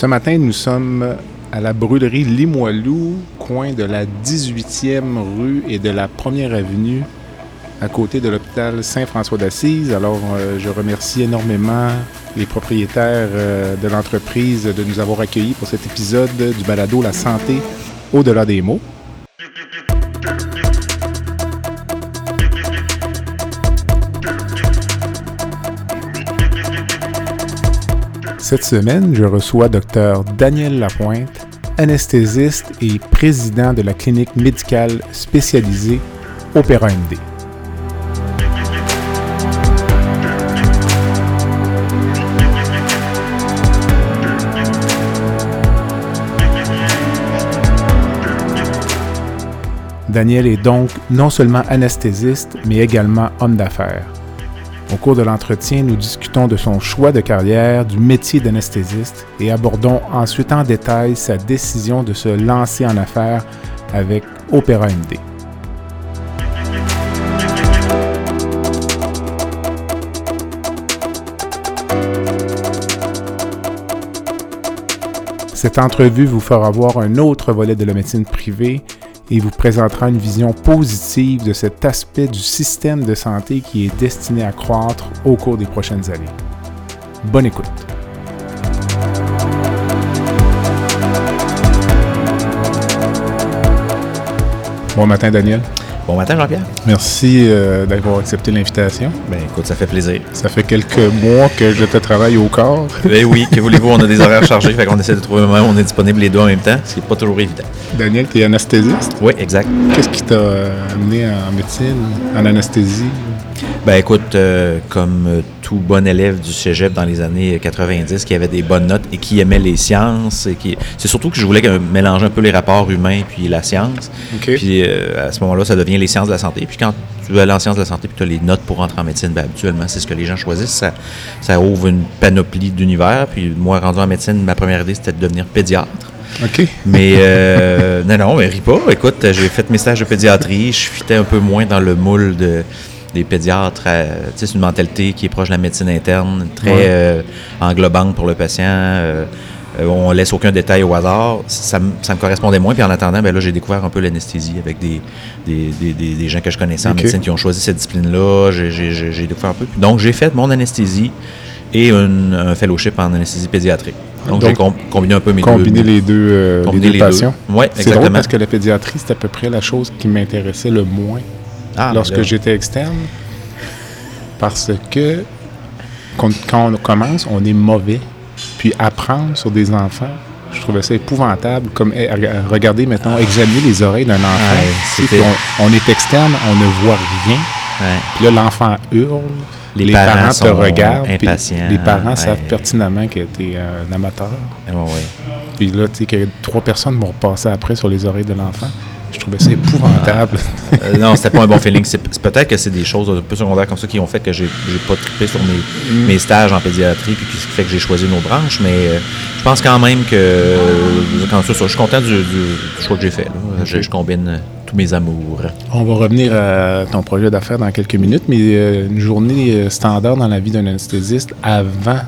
Ce matin, nous sommes à la brûlerie Limoilou, coin de la 18e rue et de la 1er avenue, à côté de l'hôpital Saint-François d'Assise. Alors, euh, je remercie énormément les propriétaires euh, de l'entreprise de nous avoir accueillis pour cet épisode du balado La santé au-delà des mots. Cette semaine, je reçois Dr Daniel Lapointe, anesthésiste et président de la clinique médicale spécialisée Opéra MD. Daniel est donc non seulement anesthésiste, mais également homme d'affaires. Au cours de l'entretien, nous discutons de son choix de carrière, du métier d'anesthésiste et abordons ensuite en détail sa décision de se lancer en affaires avec Opéra MD. Cette entrevue vous fera voir un autre volet de la médecine privée et vous présentera une vision positive de cet aspect du système de santé qui est destiné à croître au cours des prochaines années. Bonne écoute. Bon matin Daniel. Bon matin, Jean-Pierre. Merci euh, d'avoir accepté l'invitation. Ben écoute, ça fait plaisir. Ça fait quelques mois que je te travaille au corps. Ben oui, que voulez-vous, on a des horaires chargés, fait qu'on essaie de trouver un moment où on est disponible les deux en même temps, ce qui n'est pas toujours évident. Daniel, tu es anesthésiste? Oui, exact. Qu'est-ce qui t'a amené en médecine, en anesthésie? Ben écoute, euh, comme euh, tout bon élève du cégep dans les années 90 qui avait des bonnes notes et qui aimait les sciences, et qui... c'est surtout que je voulais mélanger un peu les rapports humains puis la science. Puis euh, à ce moment-là, ça devient les sciences de la santé. Puis quand tu veux aller en sciences de la santé puis tu as les notes pour rentrer en médecine, ben, habituellement, c'est ce que les gens choisissent. Ça, ça ouvre une panoplie d'univers. Puis moi, rendu en médecine, ma première idée, c'était de devenir pédiatre. OK. Mais euh, non, non, mais ris pas. Écoute, j'ai fait mes stages de pédiatrie. Je fitais un peu moins dans le moule de, des pédiatres. Euh, tu sais, c'est une mentalité qui est proche de la médecine interne, très euh, englobante pour le patient. Euh, on laisse aucun détail au hasard. Ça, me correspondait moins. Puis en attendant, ben là, j'ai découvert un peu l'anesthésie avec des, des, des, des, gens que je connaissais en médecine qui ont choisi cette discipline-là. J'ai découvert un peu. donc, j'ai fait mon anesthésie et un fellowship en anesthésie pédiatrique. Donc, j'ai combiné un peu mes combiner deux. les deux, les deux patients. Oui, exactement. C'est drôle parce que la pédiatrie, c'est à peu près la chose qui m'intéressait le moins ah, lorsque j'étais externe. Parce que quand, on commence, on est mauvais. Puis apprendre sur des enfants, je trouvais ça épouvantable. Comme eh, regardez maintenant, examiner les oreilles d'un enfant. on, est externe, on ne voit rien. Puis là, l'enfant hurle. Les, parents, te regardent. les parents savent pertinemment que tu es un amateur. Puis là, tu sais, que trois personnes vont passer après sur les oreilles de l'enfant. Je trouvais ça épouvantable. Euh, non, c'était pas un bon feeling. C'est, peut-être que c'est des choses un peu secondaires comme ça qui ont fait que j'ai, pas trippé sur mes, mm. mes, stages en pédiatrie, puis ce qui fait que j'ai choisi nos branches. Mais euh, je pense quand même que, euh, quand ça, je suis content du, choix que j'ai fait. Je, combine tous mes amours. On va revenir à ton projet d'affaires dans quelques minutes, mais une journée standard dans la vie d'un anesthésiste avant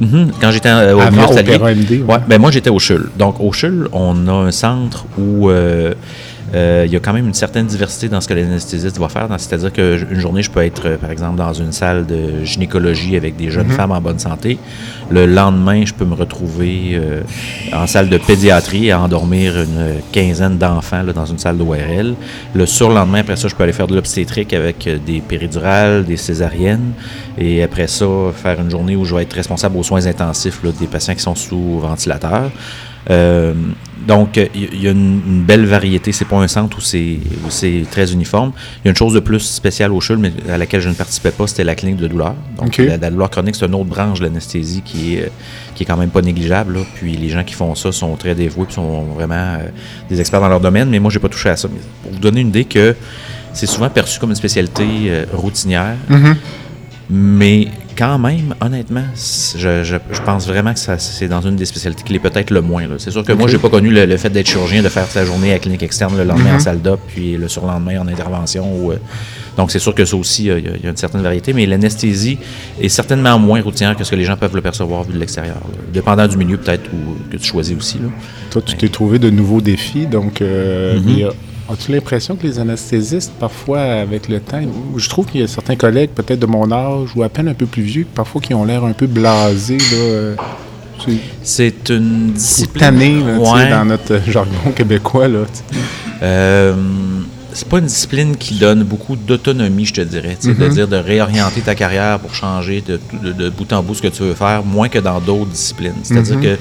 mm-hmm. Quand j'étais au Avant MD, ouais. ben moi j'étais au CHUL. Donc au CHUL, on a un centre où euh, il y a quand même une certaine diversité dans ce que l'anesthésiste va faire. C'est-à-dire qu'une journée, je peux être, euh, par exemple, dans une salle de gynécologie avec des jeunes mhm. femmes en bonne santé. Le lendemain, je peux me retrouver euh, en salle de pédiatrie à endormir une quinzaine d'enfants dans une salle d'ORL. Le surlendemain, après ça, je peux aller faire de l'obstétrique avec des péridurales, des césariennes. Et après ça, faire une journée où je vais être responsable aux soins intensifs des patients qui sont sous ventilateur. Donc, il y a une, belle variété. C'est pas un centre où c'est très uniforme. Il y a une chose de plus spéciale au CHUL, mais à laquelle je ne participais pas, c'était la clinique de douleur. Donc, la, douleur chronique, c'est une autre branche de l'anesthésie qui est, qui est quand même pas négligeable. Puis les gens qui font ça sont très dévoués, et sont vraiment euh, des experts dans leur domaine. Mais moi, j'ai pas touché à ça. Mais pour vous donner une idée que c'est souvent perçu comme une spécialité euh, routinière. Mm-hmm. Mais quand même, honnêtement, je, pense vraiment que c'est dans une des spécialités qui est peut-être le moins. C'est sûr que moi, j'ai pas connu le, fait d'être chirurgien, de faire sa journée à clinique externe le lendemain en mhm. salle d'op, puis le surlendemain en intervention. Euh, donc, c'est sûr que ça aussi, il y, a une certaine variété, mais l'anesthésie est certainement moins routinière que ce que les gens peuvent le percevoir vu de l'extérieur. Dépendant du milieu, peut-être, que tu choisis aussi. Toi, tu t'es trouvé de nouveaux défis, donc euh, mhm. As-tu l'impression que les anesthésistes, parfois, avec le temps, je trouve qu'il y a certains collègues, peut-être de mon âge ou à peine un peu plus vieux, parfois qui ont l'air un peu blasés, là. C'est une discipline. dans notre jargon québécois, là. Euh, c'est pas une discipline qui donne beaucoup d'autonomie, je te dirais. Mm De dire de réorienter ta carrière pour changer de, bout en bout ce que tu veux faire, moins que dans d'autres disciplines. C'est-à-dire mm-hmm. que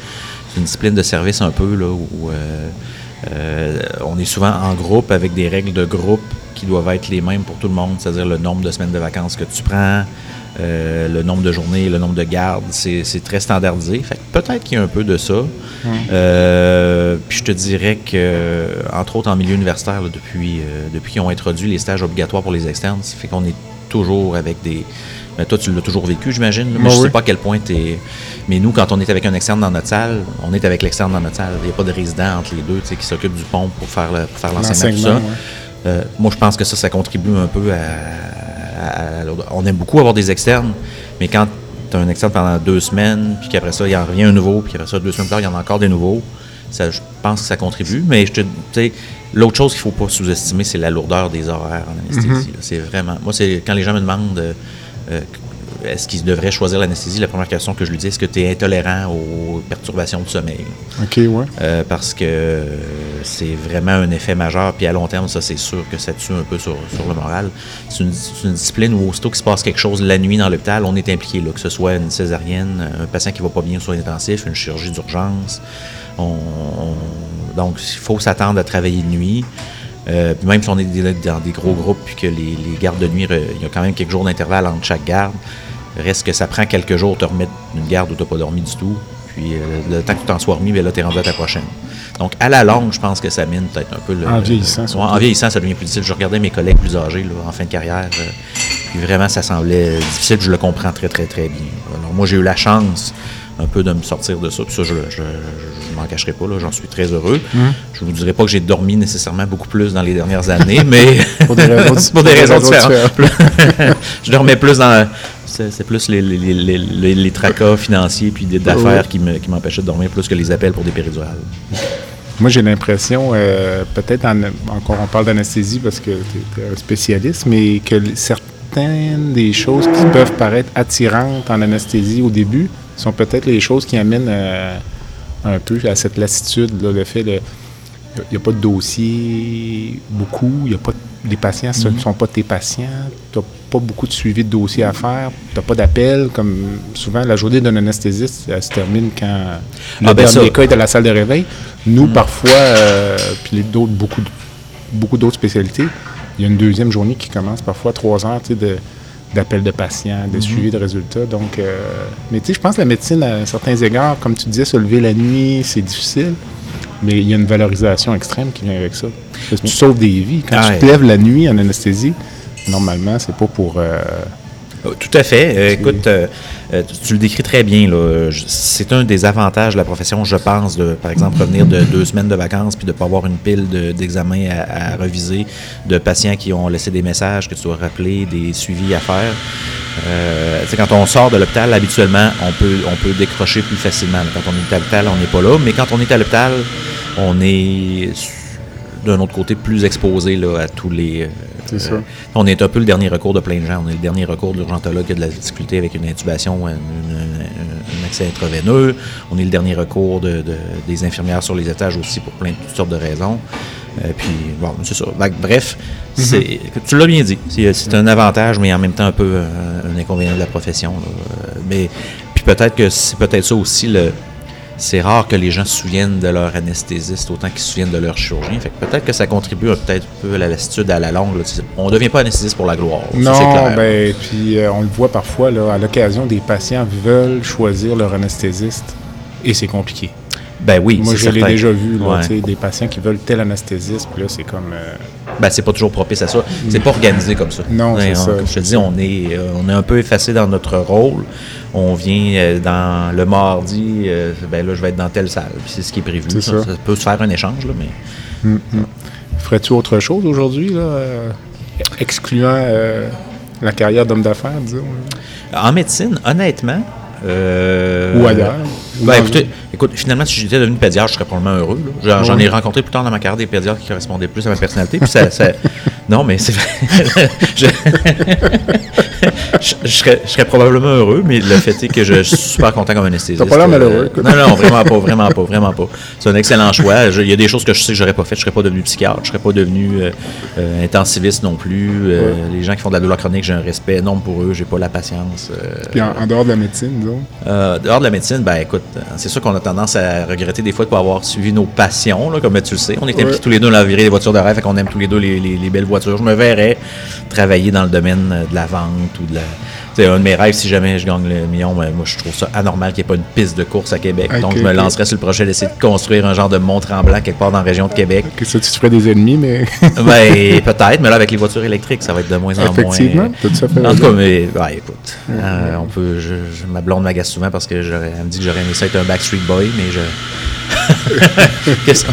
c'est une discipline de service un peu, là, où. Euh, euh, on est souvent en groupe avec des règles de groupe qui doivent être les mêmes pour tout le monde, c'est-à-dire le nombre de semaines de vacances que tu prends, euh, le nombre de journées, le nombre de gardes, c'est très standardisé. peut-être qu'il y a un peu de ça. Euh, puis je te dirais que, entre autres en milieu universitaire, depuis, depuis qu'ils ont introduit les stages obligatoires pour les externes, ça fait qu'on est toujours avec des, mais toi, tu l'as toujours vécu, j'imagine. Moi, je ne sais pas à quel point tu es. Mais nous, quand on est avec un externe dans notre salle, on est avec l'externe dans notre salle. Il n'y a pas de résident entre les deux qui s'occupe du pont pour faire, l'enseignement, tout ça. Euh, moi, je pense que ça, ça contribue un peu à, On aime beaucoup avoir des externes, mais quand tu as un externe pendant deux semaines, puis qu'après ça, il y en revient un nouveau, puis après ça, deux semaines plus tard, il y en a encore des nouveaux, ça, je pense que ça contribue. Mais je te l'autre chose qu'il ne faut pas sous-estimer, c'est la lourdeur des horaires en anesthésie. Mm-hmm. C'est vraiment. Moi, c'est quand les gens me demandent. Euh, euh, est-ce qu'il devrait choisir l'anesthésie? La première question que je lui dis, est-ce que tu es intolérant aux perturbations de sommeil? OK, ouais. Euh, parce que c'est vraiment un effet majeur. Puis à long terme, ça, c'est sûr que ça tue un peu sur, le moral. C'est une, discipline où, aussitôt qu'il se passe quelque chose la nuit dans l'hôpital, on est impliqué, là, que ce soit une césarienne, un patient qui va pas bien sur intensif, une chirurgie d'urgence. donc, il faut s'attendre à travailler de nuit. Euh, même si on est dans des gros groupes, puis que les, gardes de nuit, il y a quand même quelques jours d'intervalle entre chaque garde, reste que ça prend quelques jours de te remettre une garde où tu n'as pas dormi du tout. Puis euh, le temps que tu t'en sois remis, bien là, tu es rendu à ta prochaine. Donc, à la longue, je pense que ça mine peut-être un peu le. En vieillissant, En vieillissant, ça devient plus difficile. Je regardais mes collègues plus âgés en fin de carrière. Euh, puis vraiment, ça semblait difficile. Je le comprends très, très, très bien. Alors, moi, j'ai eu la chance un peu de me sortir de ça. Puis ça, je, je, je m'en cacherai pas, j'en suis très heureux. Je hum. Je vous dirai pas que j'ai dormi nécessairement beaucoup plus dans les dernières années, mais pour des raisons, pour des raisons différentes. je dormais plus dans... C'est plus les, les, les, les, tracas financiers puis d'affaires qui m'empêchaient de dormir plus que les appels pour des péridurales. Moi, j'ai l'impression, euh, peut-être encore on parle d'anesthésie parce que tu es un spécialiste, mais que certaines des choses qui peuvent paraître attirantes en anesthésie au début sont peut-être les choses qui amènent euh, un peu à cette lassitude, le fait de. Il n'y a, pas de dossier beaucoup, il y a pas les patients ce ne mhm. sont pas tes patients, tu n'as pas beaucoup de suivi de dossier à faire, tu n'as pas d'appel, comme souvent la journée d'un anesthésiste, elle se termine quand le ah, ben dernier cas est à la salle de réveil. Nous, mhm. parfois, euh, puis d'autres, beaucoup, beaucoup d'autres spécialités, il y a une deuxième journée qui commence parfois à trois heures de, d'appels de patients, de mhm. suivi de résultats. Donc, euh, mais tu sais, je pense que la médecine, à certains égards, comme tu disais, se lever la nuit, c'est difficile. Mais il y a une valorisation extrême qui vient avec ça. Parce que tu sauves des vies. Quand tu te lèves la nuit en anesthésie, normalement, c'est pas pour. Euh, tout à fait. Euh, écoute, tu le décris très bien. C'est un des avantages de la profession, je pense, de, par exemple, revenir de deux semaines de vacances puis de ne pas avoir une pile d'examens à, reviser, de patients qui ont laissé des messages que tu dois rappeler, des suivis à faire. Euh, quand on sort de l'hôpital, habituellement, on peut, on peut décrocher plus facilement. Quand on est à l'hôpital, on n'est pas là. Mais quand on est à l'hôpital, on est d'un autre côté plus exposé là, à tous les. Euh, c'est ça. on est un peu le dernier recours de plein de gens. On est le dernier recours de l'urgentologue qui a de la difficulté avec une intubation, un, accès intraveineux. On est le dernier recours de, des infirmières sur les étages aussi pour plein de toutes sortes de raisons. Euh, puis, bon, c'est ça. Bref, mhm. tu l'as bien dit. C'est un avantage, mais en même temps un peu un, inconvénient de la profession. Mais puis peut-être que c'est peut-être ça aussi le c'est rare que les gens se souviennent de leur anesthésiste autant qu'ils se souviennent de leur chirurgien. Fait que peut-être que ça contribue peut-être un peu à la lassitude à la longue. On ne devient pas anesthésiste pour la gloire. Non, ben, puis euh, on le voit parfois, là, à l'occasion, des patients veulent choisir leur anesthésiste et c'est compliqué. Ben oui, Moi, je l'ai déjà vu, des patients qui veulent tel anesthésiste, puis là, c'est comme... Euh, ben, c'est pas toujours propice à ça. C'est pas organisé comme ça. Non, c'est ça. Comme je te dis, on est, euh, on est un peu effacé dans notre rôle. On vient euh, dans le mardi, ben là, je vais être dans telle salle, puis c'est ce qui est prévu. Ça. ça. peut se faire un échange, là, mais... Mm, mm. Ferais-tu autre chose aujourd'hui, là, excluant la carrière d'homme d'affaires, disons? En médecine, honnêtement, Ou ailleurs? Ben, écoutez, écoute, finalement, si j'étais devenu pédiatre, je serais probablement heureux. J'en ai rencontré plus tard dans ma carrière des pédiatres qui correspondaient plus à ma personnalité. Puis ça, non, mais c'est vrai. je... serais, probablement heureux, mais le fait est que je suis super content comme anesthésiste. T'as pas l'air malheureux. non, non, vraiment pas, vraiment pas, vraiment pas. C'est un excellent choix. Il y a des choses que je sais que j'aurais pas fait. Je serais pas devenu psychiatre, je serais pas devenu euh, euh, intensiviste non plus. Euh, les gens qui font de la douleur chronique, j'ai un respect énorme pour eux. J'ai pas la patience. Puis en, dehors de la médecine, disons? dehors de la médecine, ben écoute, c'est sûr qu'on a tendance à regretter des fois de pas avoir suivi nos passions, là, comme tu le sais. On est impliqués tous les deux dans la virée des voitures de rêve, et qu'on aime tous les deux les, les belles voitures. Je me verrais travailler dans le domaine de la vente ou de la c'est un de mes rêves, si jamais je gagne le million, ben, moi, je trouve ça anormal qu'il n'y ait pas une piste de course à Québec. Donc, je me lancerais sur le projet d'essayer de construire un genre de Mont-Tremblant quelque part dans la région de Québec. Que ça, tu te ferais des ennemis, mais. ben, peut-être, mais là, avec les voitures électriques, ça va être de moins en moins. Effectivement, tout ça fait. En tout cas, mais, écoute, euh, on peut, je, ma blonde m'agace souvent parce que elle me dit que j'aurais aimé ça être un Backstreet Boy, mais je. Qu'est-ce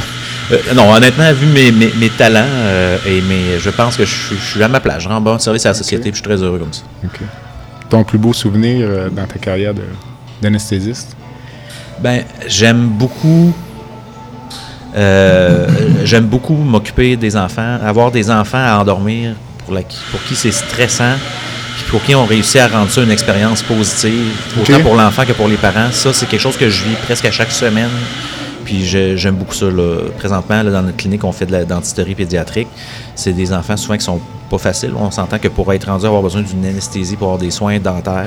euh, non, honnêtement, vu mes, mes, talents, euh, et mes, je pense que je, suis à ma place. Je rends bon service à la société, puis je suis très heureux comme ça ton plus beau souvenir euh, dans ta carrière d'anesthésiste? Ben, j'aime beaucoup. Euh, j'aime beaucoup m'occuper des enfants, avoir des enfants à endormir pour, la, pour qui c'est stressant, puis pour qui on réussit à rendre ça une expérience positive, autant pour l'enfant que pour les parents. Ça, c'est quelque chose que je vis presque à chaque semaine. Puis j'aime beaucoup ça. Présentement, dans notre clinique, on fait de la dentisterie pédiatrique. C'est des enfants souvent qui sont pas faciles. On s'entend que pour être rendu avoir besoin d'une anesthésie pour avoir des soins dentaires,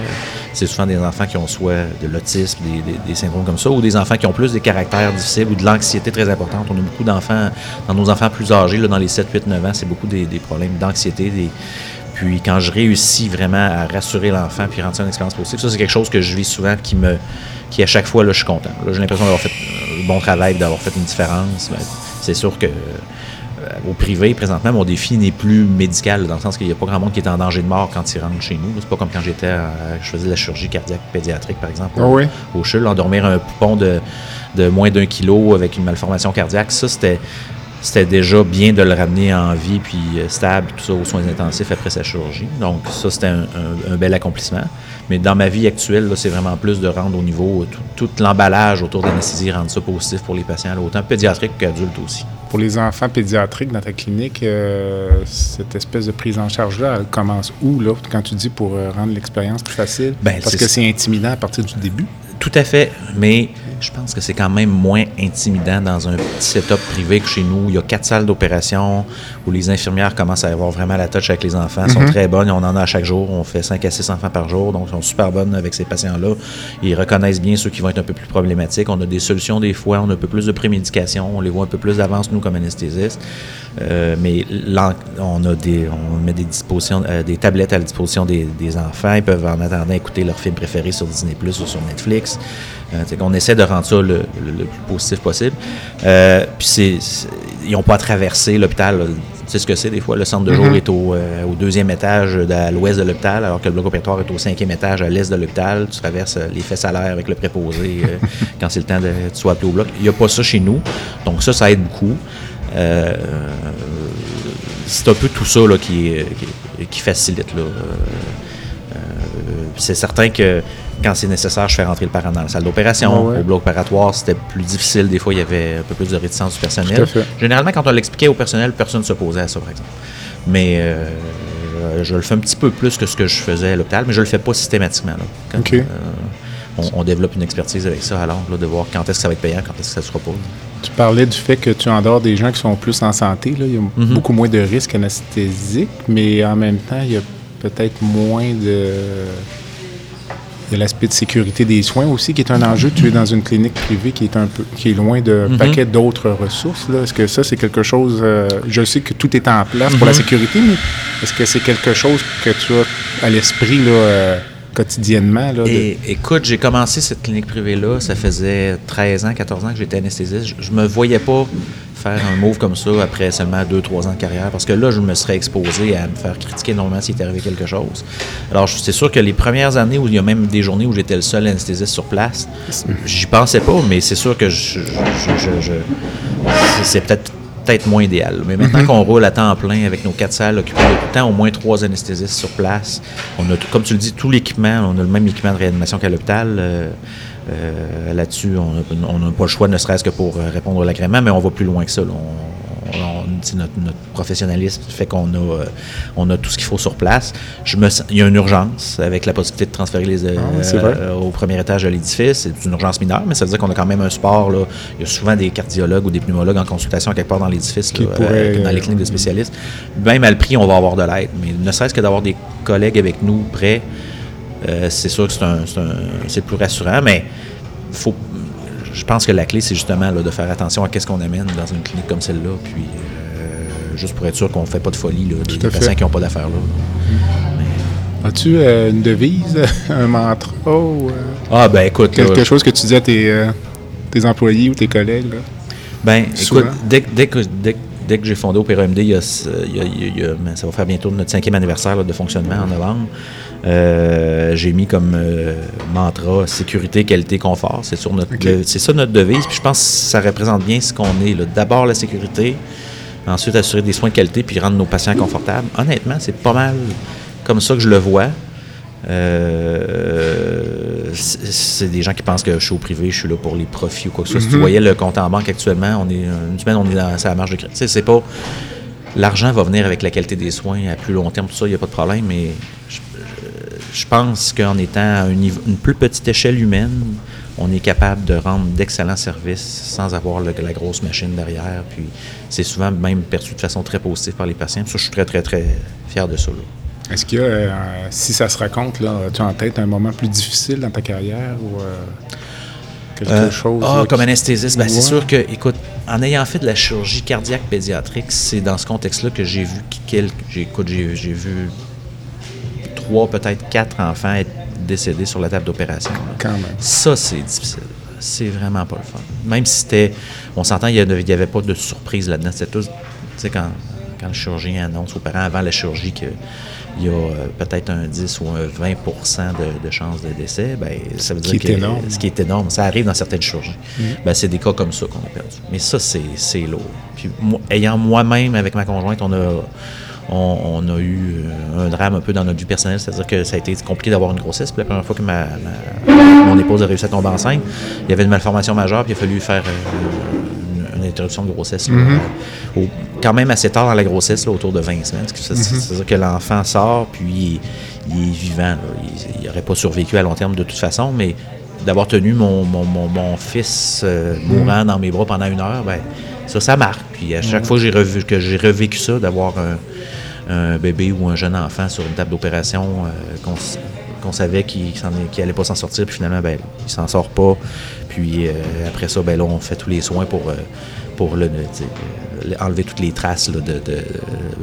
c'est souvent des enfants qui ont soit de l'autisme, des, syndromes comme ça, ou des enfants qui ont plus des caractères difficiles ou de l'anxiété très importante. On a beaucoup d'enfants, dans nos enfants plus âgés, dans les 7, 8, 9 ans, c'est beaucoup des, problèmes d'anxiété, puis quand je réussis vraiment à rassurer l'enfant puis rendre ça une expérience positive, ça c'est quelque chose que je vis souvent qui me qui à chaque fois là, je suis content. j'ai l'impression d'avoir fait un bon travail, d'avoir fait une différence. Ben, c'est sûr que euh, au privé, présentement, mon défi n'est plus médical, dans le sens qu'il n'y a pas grand monde qui est en danger de mort quand il rentre chez nous. C'est pas comme quand j'étais, je faisais de la chirurgie cardiaque pédiatrique, par exemple, au, au CHUL, endormir un poupon de, de moins d'un kilo avec une malformation cardiaque. Ça, c'était c'était déjà bien de le ramener en vie puis euh, stable, tout ça, aux soins intensifs après sa chirurgie. Donc, ça, c'était un, bel accomplissement. Mais dans ma vie actuelle, c'est vraiment plus de rendre au niveau tout, l'emballage autour de l'anesthésie, rendre ça positif pour les patients, autant pédiatriques qu'adultes aussi. Pour les enfants pédiatriques dans ta clinique, euh, cette espèce de prise en charge-là, elle commence où, là, quand tu dis pour euh, rendre l'expérience plus facile? Ben, Parce que c'est intimidant à partir du début. Tout à fait, mais je pense que c'est quand même moins intimidant dans un petit setup privé que chez nous. Il y a quatre salles d'opération où les infirmières commencent à avoir vraiment la touche avec les enfants. Elles sont mhm. très bonnes, on en a à chaque jour. On fait 5 à 6 enfants par jour, donc elles sont super bonnes avec ces patients-là. Ils reconnaissent bien ceux qui vont être un peu plus problématiques. On a des solutions des fois, on a un peu plus de prémédication, on les voit un peu plus d'avance, nous, comme anesthésistes. Euh, mais on a des, on met des dispositions, euh, des tablettes à la disposition des, enfants. Ils peuvent en attendant écouter leur film préféré sur Disney Plus ou sur Netflix. Euh, on essaie de rendre ça le, plus positif possible. puis ils n'ont pas à traverser l'hôpital. Tu sais ce que c'est des fois. Le centre de jour mm-hmm. est au, deuxième étage à l'ouest de l'hôpital, alors que le bloc opératoire est au cinquième étage à l'est de l'hôpital. Tu traverses les fesses à l'air avec le préposé quand c'est le temps de appelé au bloc. Il n'y a pas ça chez nous. Donc ça, ça aide beaucoup. Euh, c'est un peu tout ça qui, qui, facilite. Euh, euh, c'est certain que quand c'est nécessaire, je fais rentrer le parent dans la salle d'opération. Au bloc opératoire, c'était plus difficile. Des fois, il y avait un peu plus de réticence du personnel. Généralement, quand on l'expliquait au personnel, personne ne s'opposait à ça, par exemple. Mais je le fais un petit peu plus que ce que je faisais à l'hôpital, mais je ne le fais pas systématiquement. on, développe une expertise avec ça, alors, de voir quand est-ce que ça va être payant, quand est-ce que ça ne sera pas. Tu parlais du fait que tu endors des gens qui sont plus en santé. Là. Il y a mhm. beaucoup moins de risques anesthésiques, mais en même temps, il y a peut-être moins de il y a l'aspect de sécurité des soins aussi qui est un enjeu. Tu es dans une clinique privée qui est un peu qui est loin de Mhm. paquet d'autres ressources. Est-ce que ça, c'est quelque chose. euh, je sais que tout est en place pour la Mhm. sécurité, mais est-ce que c'est quelque chose que tu as à l'esprit là, euh, quotidiennement? Là, Et écoute, j'ai commencé cette clinique privée-là, ça faisait 13 ans, 14 ans que j'étais anesthésiste. Je, je me voyais pas faire un move comme ça après seulement 2-3 ans de carrière, parce que là, je me serais exposé à me faire critiquer énormément s'il était arrivé quelque chose. Alors, c'est sûr que les premières années où il y a même des journées où j'étais le seul anesthésiste sur place, j'y pensais pas, mais c'est sûr que je, je- c'est peut-être peut-être moins idéal. Mais maintenant qu'on roule à temps plein avec nos quatre salles occupées de tout le temps, au moins trois anesthésistes sur place, on a, comme tu le dis, tout l'équipement, on a le même équipement de réanimation qu'à l'hôpital. euh, euh, Là-dessus, on n'a pas le choix, ne serait-ce que pour répondre à l'agrément, mais on va plus loin que ça. là. On- on- c'est notre, notre professionnalisme fait qu'on a, euh, on a tout ce qu'il faut sur place. Je me, sens- il y a une urgence avec la possibilité de transférer les, euh, Ah, vrai. euh, au premier étage de l'édifice. C'est une urgence mineure, mais ça veut dire qu'on a quand même un sport. Là. Il y a souvent des cardiologues ou des pneumologues en consultation quelque part dans l'édifice, euh, dans les euh, cliniques de spécialistes. Même à le prix, on va avoir de l'aide. Mais ne serait-ce que d'avoir des collègues avec nous prêts, euh, c'est sûr que c'est plus rassurant, mais faut, je pense que la clé, c'est justement là, de faire attention à ce qu'on amène dans une clinique comme celle-là, puis euh, juste pour être sûr qu'on ne fait pas de folie, là, des, des patients qui n'ont pas d'affaires là. As-tu euh, une devise, un mantra ou euh, Ah, ben écoute, quelque chose que tu dis à tes, tes employés ou tes collègues? là? Ben, Souvent. écoute, dès, que- dès que, dès, que- dès que j'ai fondé Opéra MD, il y a ce- il y a- il y a- il y a- ça va faire bientôt notre cinquième anniversaire là, de fonctionnement en novembre. Euh, j'ai mis comme euh, mantra sécurité, qualité, confort. C'est sur notre, Ok. de- c'est ça notre devise. Puis je pense que ça représente bien ce qu'on est. là. D'abord la sécurité, ensuite assurer des soins de qualité, puis rendre nos patients confortables. Honnêtement, c'est pas mal comme ça que je le vois. Euh, c'est des gens qui pensent que je suis au privé, je suis là pour les profits ou quoi que ce soit. Si tu voyais le compte en banque actuellement, on est une semaine, on est dans sa marge de crédit. C'est pas l'argent va venir avec la qualité des soins à plus long terme, tout ça, il n'y a pas de problème, mais je, je- pense qu'en étant à un niveau- une plus petite échelle humaine, on est capable de rendre d'excellents services sans avoir le- la grosse machine derrière. Puis c'est souvent même perçu de façon très positive par les patients. Ça, je suis très, très, très fier de ça. Est-ce qu'il y a, euh, si ça se raconte, là, as-tu en tête un moment plus difficile dans ta carrière ou euh, quelque Euh, chose? ah, là, comme qui- anesthésiste, ben, c'est sûr que, écoute, en ayant fait de la chirurgie cardiaque pédiatrique, c'est dans ce contexte-là que j'ai vu quel, j'ai vu trois, peut-être quatre enfants être décédés sur la table d'opération. là. Quand même. Ça, c'est difficile. C'est vraiment pas le fun. Même si c'était. On s'entend, il n'y avait, pas de surprise là-dedans. C'était tout. Tu sais, quand, quand le chirurgien annonce aux parents avant la chirurgie qu'il y a euh, peut-être un 10 ou un 20 de, de chances de décès, ben, ça veut Qui dire est que. énorme. Ce qui est énorme. Ça arrive dans certaines chirurgies. Ben, c'est des cas comme ça qu'on a perdu. Mais ça, c'est c'est lourd. Puis, moi, ayant moi-même, avec ma conjointe, on a. On, on a eu euh, un drame un peu dans notre vie personnelle, c'est-à-dire que ça a été compliqué d'avoir une grossesse. Puis la première fois que ma, ma- mon épouse a réussi à tomber enceinte, il y avait une malformation majeure, puis il a fallu faire euh, une, une interruption de grossesse. là, au- quand même assez tard dans la grossesse, là, autour de 20 semaines. Fait- C'est-à-dire que l'enfant sort, puis il, il est vivant. là. Il n'aurait pas survécu à long terme de toute façon, mais d'avoir tenu mon, mon, mon- mon fils euh, mourant dans mes bras pendant une heure, ben, ça, ça marque. Puis à chaque fois que j'ai revu, que j'ai revécu ça, d'avoir un, un bébé ou un jeune enfant sur une table d'opération euh, qu'on savait qu'il n'allait pas s'en sortir, puis finalement, ben, il s'en sort pas. Puis euh, après ça, ben, là, on fait tous les soins pour, euh, pour le, enlever toutes les traces là, de, de-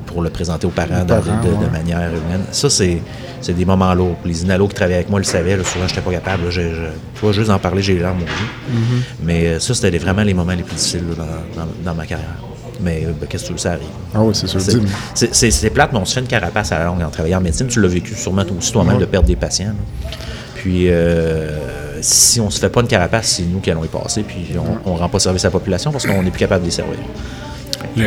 pour le présenter aux parents, de, de- de ouais. manière humaine. Ça, c'est des moments lourds. Les inalos qui travaillaient avec moi le savaient. là, souvent, je n'étais pas capable. là. Je, je- vois, juste d'en parler, j'ai les larmes aux yeux. Mm-hmm. Mais ça, c'était vraiment les moments les plus difficiles là, dans, dans- dans ma carrière. Mais euh, ben, qu'est-ce que tu veux, ça arrive? Ah oui, c'est sûr. C'est- plate, mais on se fait une carapace à la longue en travaillant en médecine. Tu l'as vécu sûrement aussi toi-même de perdre des patients. là. Puis, euh, si on se fait pas une carapace, c'est nous qui allons y passer. Puis, on ne rend pas service à la population parce qu'on n'est plus capable de les servir.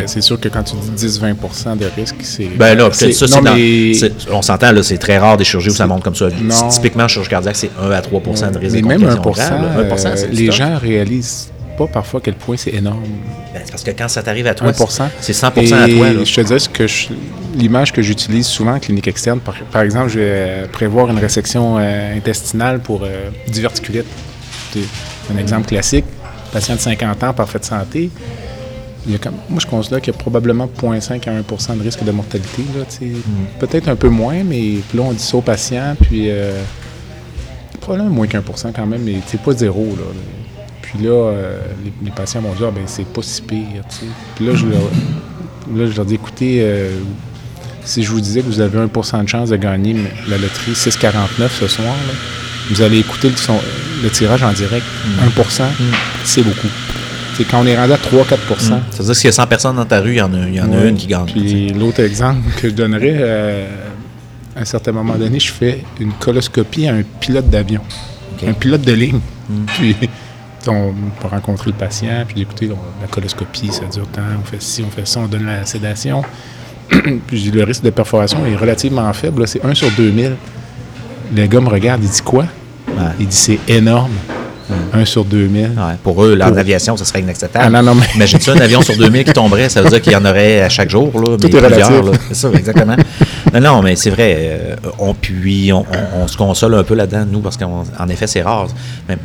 C'est sûr que quand tu dis 10-20% de risque, c'est. Ben là, ça, non, dans- mais- On s'entend, là, c'est très rare des chirurgies où ça monte comme ça. Non. Typiquement, en chirurgie cardiaque, c'est 1 à 3 de risque Mais même complications 1 graves, là. 1 euh, les gens réalisent pas parfois à quel point c'est énorme. Ben, parce que quand ça t'arrive à toi, 1 c'est 100 Et à toi. là. Je te dis que je- l'image que j'utilise souvent en clinique externe, par, par exemple, je vais euh, prévoir une résection euh, intestinale pour euh, diverticulite. C'est un exemple classique. Patient de 50 ans, parfaite santé. Il y a comme, moi, je considère qu'il y a probablement 0,5 à 1% de risque de mortalité. Mm. Peut-être un peu moins, mais là, on dit ça aux patients. Puis, euh, probablement moins qu'un pour cent quand même, mais c'est pas zéro. Là. Puis là, euh, les, patients m'ont dit, ah, ben c'est pas si pire. Puis là, je leur, là, je leur dis, écoutez, euh, si je vous disais que vous avez 1% de chance de gagner la loterie 6,49 ce soir, vous allez écouter le, tirage en direct. 1 mm. mm. c'est beaucoup. C'est quand on est rendu à 3-4% Ça veut dire que s'il y a 100 personnes dans ta rue, il y en a, y en a une qui gagne. Puis l'autre exemple que je donnerais, euh, à un certain moment donné, je fais une coloscopie à un pilote d'avion, un pilote de ligne. Mm. Puis on peut rencontrer le patient, puis écoutez, la coloscopie, ça dure tant, on fait ci, on fait ça, on donne la sédation. puis le risque de perforation est relativement faible, c'est 1 sur 2000. Le gars me regarde, il dit quoi? Il dit c'est énorme. 1 sur 2000. pour eux, en aviation, ça serait inacceptable. Ah, non, non, mais... Imagine ça, un avion sur 2000 qui tomberait, ça veut dire qu'il y en aurait à chaque jour. Là, Tout est relatif. C'est ça, exactement. non, non, mais c'est vrai. Euh, on, puis on, on, se console un peu là-dedans, nous, parce qu'en effet, c'est rare. Mais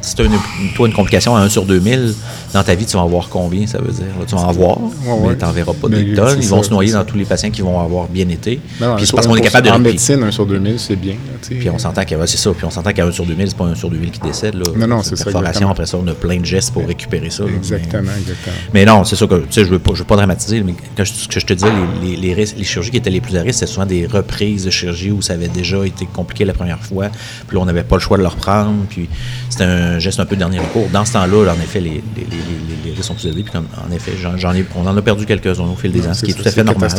si tu as une, toi une complication à 1 sur 2000, dans ta vie, tu vas en voir combien, ça veut dire? tu vas en voir, mais tu n'en verras pas des tonnes. Ils vont se noyer dans tous les patients qui vont avoir bien été. puis c'est parce qu'on est capable de... En médecine, 1 sur 2000, c'est bien. puis on s'entend qu'à c'est ça. Puis on s'entend qu'à 1 sur 2000, c'est pas 1 sur 2000 qui décède. Là. Non, non, c'est ça. après ça, on a plein de gestes pour récupérer ça. Exactement, exactement. Mais non, c'est ça que, tu sais, je veux pas, veux pas dramatiser, mais quand je, que je te disais, les, les, les, chirurgies qui étaient les plus à risque, c'était souvent des reprises de chirurgie où ça avait déjà été compliqué la première fois. Puis là, on n'avait pas le choix de le reprendre. Puis c'était un geste un peu dernier dans ce temps-là, en effet, les, risques sont plus élevés. Puis en effet, j'en ai, on en a perdu quelques-uns au fil des ans, ce qui est tout à fait normal.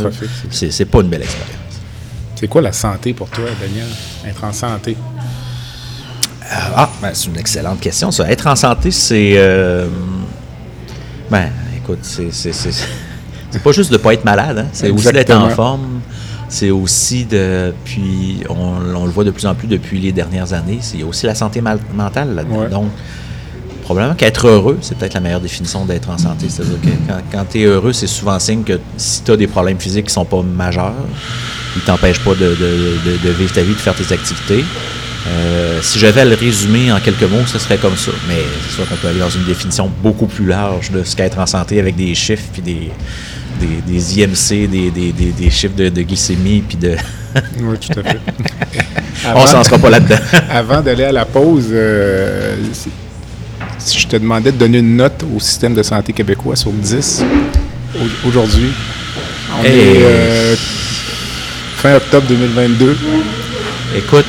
C'est pas une belle expérience. C'est quoi la santé pour toi, Daniel? Être en santé? Euh, ah, ben, c'est une excellente question, ça. Être en santé, c'est. Euh, ben, écoute, c'est pas juste de ne pas être malade, hein. c'est aussi d'être en forme. C'est aussi de. Puis, on, le voit de plus en plus depuis les dernières années, c'est aussi la santé mentale là-dedans. Donc, probablement qu'être heureux, c'est peut-être la meilleure définition d'être en santé. C'est-à-dire que quand, tu es heureux, c'est souvent signe que si tu as des problèmes physiques qui ne sont pas majeurs, ils ne t'empêchent pas de, vivre ta vie, de faire tes activités. Euh, si j'avais à le résumer en quelques mots, ce serait comme ça. Mais c'est sûr qu'on peut aller dans une définition beaucoup plus large de ce qu'être en santé avec des chiffres, puis des, des, IMC, des, chiffres de, glycémie, puis de... oui, tout à fait. On s'en sera pas là-dedans. avant d'aller à la pause, euh, si je te demandais de donner une note au système de santé québécois sur 10 aujourd'hui, on est euh, fin octobre 2022. Écoute,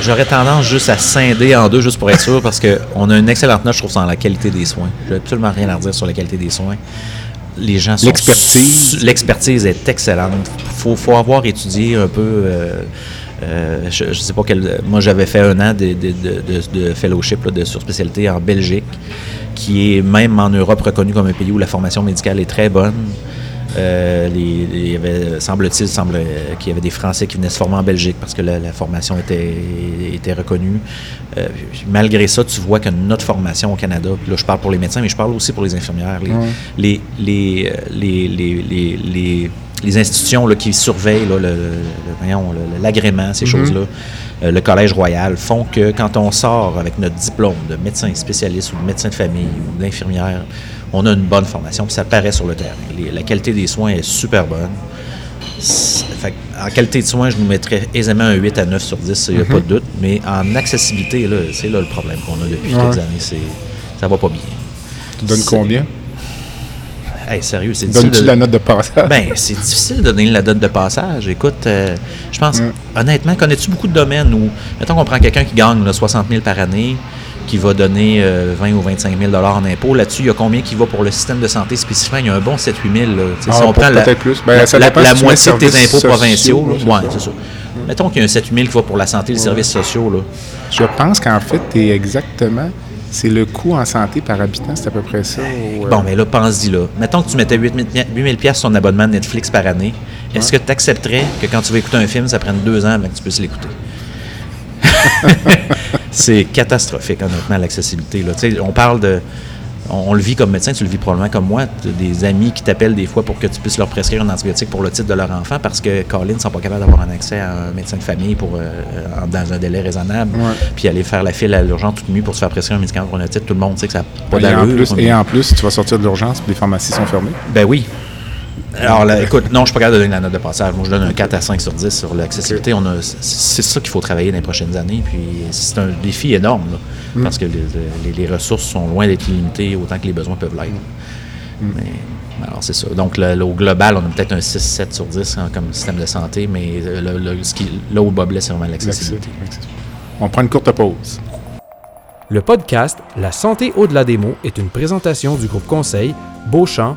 j'aurais tendance juste à scinder en deux, juste pour être sûr, parce qu'on a une excellente note, je trouve, sur la qualité des soins. Je n'ai absolument rien à redire sur la qualité des soins. Les gens sont. L'expertise. L'expertise est excellente. Il faut, avoir étudié un peu. Euh, euh, je ne sais pas quel. Moi, j'avais fait un an de, de, fellowship de surspécialité en Belgique, qui est même en Europe reconnu comme un pays où la formation médicale est très bonne. Euh, il y avait, semble-t-il, semble, qu'il y avait des Français qui venaient se former en Belgique parce que la, formation était, était reconnue. Euh, malgré ça, tu vois que notre formation au Canada, puis là je parle pour les médecins, mais je parle aussi pour les infirmières, les, les, les les institutions là, qui surveillent l'agrément, ces mhm. choses-là, euh, le Collège royal, font que quand on sort avec notre diplôme de médecin spécialiste ou de médecin de famille ou d'infirmière, on a une bonne formation, puis ça paraît sur le terrain. la qualité des soins est super bonne. en qualité de soins, je nous mettrais aisément un 8 à 9 sur 10, il n'y a pas de mhm. doute, mais en accessibilité, c'est là le problème qu'on a depuis quelques années. Ça va pas bien. Tu donnes combien? Hey, sérieux, c'est difficile. Donnes-tu la note de passage? Ben, c'est difficile de donner la note de passage. Écoute, euh, je pense, honnêtement, connais-tu beaucoup de domaines où, mettons qu'on prend quelqu'un qui gagne 60 000 par année, qui va donner 20 euh, ou 25 000 en impôts. Là-dessus, il y a combien qui va pour le système de santé spécifiquement? Il y a un bon 7-8 000. si ah, on prend la, plus. Ben, la, moitié de tes impôts provinciaux, c'est ça. Mettons qu'il y a un 7-8 000 qui va pour la santé et les services sociaux. Là. Je pense qu'en fait, tu es exactement c'est le coût en santé par habitant, c'est à peu près ça? Euh? Bon, mais là, pense-y là. Mettons que tu mettais 8 000 sur ton abonnement de Netflix par année. Est-ce que tu accepterais que quand tu veux écouter un film, ça prenne deux ans avant que tu puisses l'écouter? c'est catastrophique, honnêtement, l'accessibilité. On parle de on, le vit comme médecin, tu le vis probablement comme moi. As des amis qui t'appellent des fois pour que tu puisses leur prescrire un antibiotique pour le titre de leur enfant parce que Colin ne sont pas capables d'avoir un accès à un médecin de famille pour, euh, dans un délai raisonnable. Puis aller faire la file à l'urgence toute nuit pour se faire prescrire un médicament pour un titre, tout le monde sait que ça n'a pas d'allure. Et, en plus, tu vas sortir de l'urgence et les pharmacies sont fermées. Ben oui. Alors, là, écoute, non, je suis pas capable de donner la note de passage. Moi, je donne un 4 à 5 sur 10 sur l'accessibilité. On a, c'est ça qu'il faut travailler dans les prochaines années. Puis c'est un défi énorme, là, Mm. parce que les, les- les ressources sont loin d'être limitées autant que les besoins peuvent l'être. Mm. Mais, alors, c'est ça. Donc, le- le- au global, on a peut-être un 6-7 sur 10 hein, comme système de santé, mais euh, le, le- ce qui, là où blesse, c'est vraiment l'accessibilité. On prend une courte pause. Le podcast La santé au-delà des mots est une présentation du groupe conseil Beauchamp,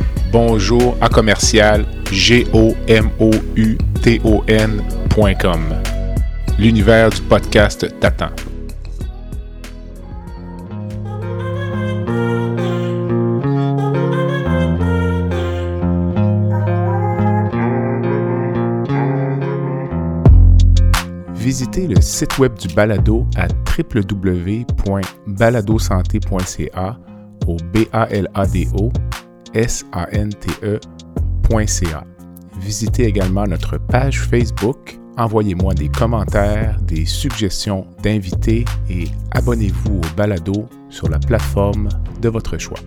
Bonjour en commercial g o m o u t o n.com. L'univers du podcast t'attend. Visitez le site web du balado à www.baladosanté.ca au b a l a d o s a n t e.ca. Visitez également notre page Facebook, envoyez-moi des commentaires, des suggestions d'invités et abonnez-vous au balado sur la plateforme de votre choix.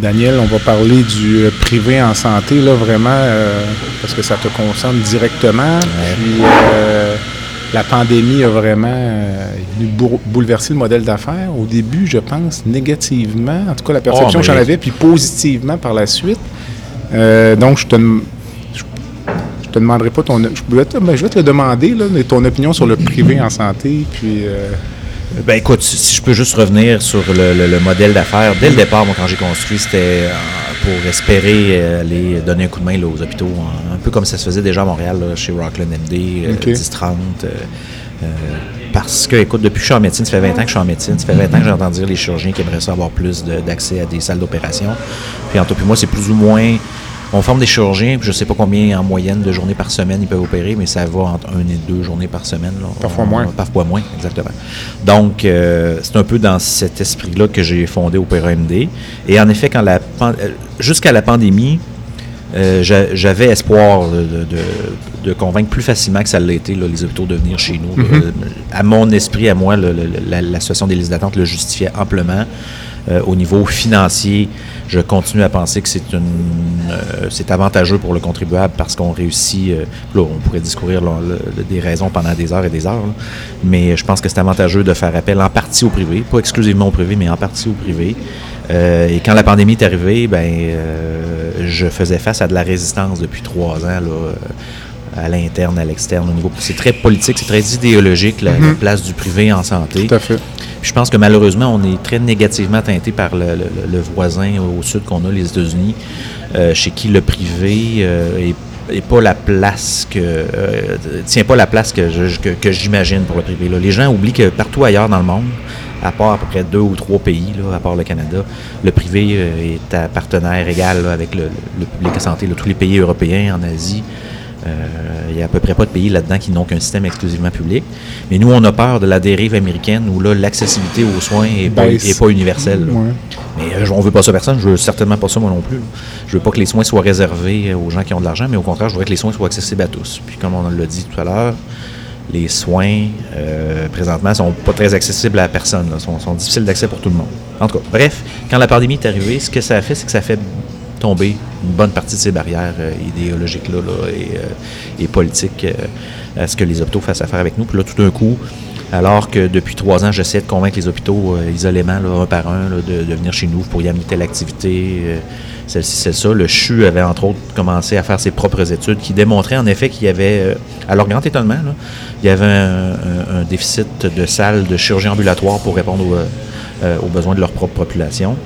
Daniel, on va parler du euh, privé en santé, là, vraiment, euh, parce que ça te concerne directement. Puis, euh, la pandémie a vraiment euh, est venue bou- bouleverser le modèle d'affaires. Au début, je pense, négativement. En tout cas, la perception Oh, que j'en avais, puis positivement par la suite. Donc, je te, je, je te demanderai pas ton... Je vais te, ben, je vais te le demander, là, ton opinion sur le privé en santé, puis... Ben écoute, si je peux juste revenir sur le, le- le modèle d'affaires. Dès le départ, moi, quand j'ai construit, c'était euh, pour espérer euh, aller donner un coup de main là, aux hôpitaux, un peu comme ça se faisait déjà à Montréal, là, chez Rockland MD, euh, Ok. 1030. euh, parce que, écoute, depuis que je suis en médecine, ça fait 20 ans que je suis en médecine, ça fait 20 ans que j'entends dire les chirurgiens qui aimeraient ça avoir plus d'accès à des salles d'opération. Puis entre toi et moi, c'est plus ou moins on forme des chirurgiens, puis je sais pas combien en moyenne de journées par semaine ils peuvent opérer, mais ça va entre une et deux journées par semaine. là. Parfois On- moins. Parfois moins, exactement. Donc, euh, c'est un peu dans cet esprit-là que j'ai fondé Opéra MD. Et en effet, quand la pan- euh, jusqu'à la pandémie, euh, j'a- j'avais espoir de, de- de- de convaincre plus facilement que ça l'a été, là, les hôpitaux de venir chez nous. là. À mon esprit, à moi, le- le- la, la situation des listes d'attente le justifiait amplement. Euh, au niveau financier, je continue à penser que c'est une, euh, c'est avantageux pour le contribuable parce qu'on réussit. euh, là, on pourrait discourir là, le- le- des raisons pendant des heures et des heures, là. mais je pense que c'est avantageux de faire appel en partie au privé, pas exclusivement au privé, mais en partie au privé. Euh, et quand la pandémie est arrivée, ben, je faisais face à de la résistance depuis trois ans. Là, à l'interne, à l'externe, au niveau. C'est très politique, c'est très idéologique, la, la place du privé en santé. Tout à fait. Je pense que malheureusement, on est très négativement teinté par le, voisin au sud qu'on a, les États-Unis, euh, chez qui le privé euh, est, pas la place que euh, tient pas la place que j'imagine pour le privé. là. Les gens oublient que partout ailleurs dans le monde, à part à peu près deux ou trois pays, là, à part le Canada, le privé est à partenaire égal avec le, public de santé. tous les pays européens, en Asie, il n'y a à peu près pas de pays là-dedans qui n'ont qu'un système exclusivement public. Mais nous, on a peur de la dérive américaine où là, l'accessibilité aux soins n'est pas, est pas universelle. Ouais. Mais euh, on veut pas ça personne. Je veux certainement pas ça moi non plus. là. Je veux pas que les soins soient réservés euh, aux gens qui ont de l'argent, mais au contraire, je voudrais que les soins soient accessibles à tous. Puis comme on l'a dit tout à l'heure, les soins euh, présentement sont pas très accessibles à personne. Là. Sont, sont difficiles d'accès pour tout le monde. En tout cas, bref, quand la pandémie est arrivée, ce que ça a fait, c'est que ça a fait tomber une bonne partie de ces barrières euh, idéologiques là, là, et, euh, et politiques euh, à ce que les hôpitaux fassent affaire avec nous. Puis là, tout d'un coup, alors que depuis trois ans, j'essaie de convaincre les hôpitaux isolément, là, un par un, de, venir chez nous, vous pourriez amener telle activité, celle-ci, c'est ça. Le CHU avait entre autres commencé à faire ses propres études qui démontraient en effet qu'il y avait, à leur grand étonnement, il y avait un, déficit de salles de chirurgie ambulatoire pour répondre aux, besoins de leurs propre population.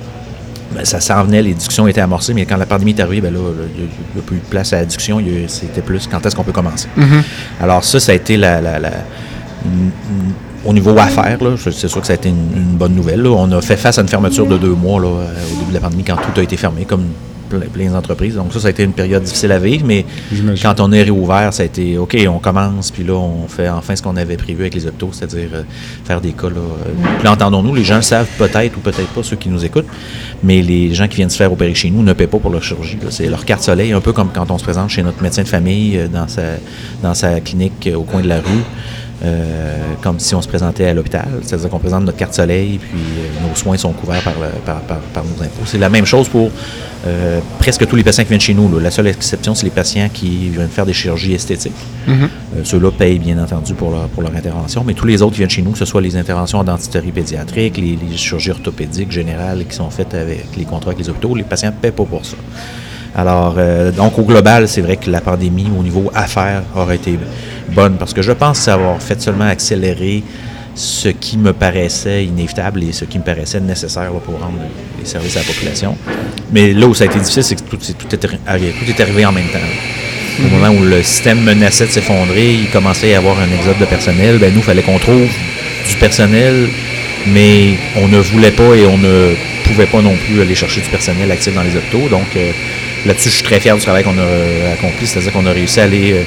Ben, ça s'en venait, les discussions étaient amorcées, mais quand la pandémie est arrivée, ben là, il n'y a, plus de place à la discussion. C'était plus quand est-ce qu'on peut commencer. Mm-hmm. Alors ça, ça a été la, au niveau affaires, c'est sûr que ça a été une, bonne nouvelle. On a fait face à une fermeture de deux mois là, au début de la pandémie quand tout a été fermé, comme plein d'entreprises. Donc ça, ça a été une période difficile à vivre, mais quand on est réouvert, ça a été OK, on commence, puis là, on fait enfin ce qu'on avait prévu avec les hôpitaux, c'est-à-dire euh, faire des cas. Là, euh, puis entendons-nous, les gens savent peut-être ou peut-être pas, ceux qui nous écoutent, mais les gens qui viennent se faire opérer chez nous ne paient pas pour leur chirurgie. C'est leur carte soleil, un peu comme quand on se présente chez notre médecin de famille euh, dans sa, dans sa clinique au coin de la rue. Euh, comme si on se présentait à l'hôpital. C'est-à-dire qu'on présente notre carte soleil, puis euh, nos soins sont couverts par, par, nos impôts. C'est la même chose pour euh, presque tous les patients qui viennent chez nous. La seule exception, c'est les patients qui viennent faire des chirurgies esthétiques. Mm-hmm. Ceux-là payent, bien entendu, pour leur, pour leur intervention. Mais tous les autres qui viennent chez nous, que ce soit les interventions en dentiterie pédiatrique, les, chirurgies orthopédiques générales qui sont faites avec les contrats avec les hôpitaux, les patients ne paient pas pour ça. Alors, donc au global, c'est vrai que la pandémie, au niveau affaires, aurait été bonne parce que je pense avoir fait seulement accélérer ce qui me paraissait inévitable et ce qui me paraissait nécessaire pour rendre les services à la population. Mais là où ça a été difficile, c'est que tout, est arrivé, tout est arrivé en même temps. Au moment où le système menaçait de s'effondrer, il commençait à y avoir un exode de personnel, ben nous, il fallait qu'on trouve du personnel, mais on ne voulait pas et on ne pouvait pas non plus aller chercher du personnel actif dans les hôpitaux. Donc euh, là-dessus, je suis très fier du travail qu'on a accompli, c'est-à-dire qu'on a réussi à aller euh,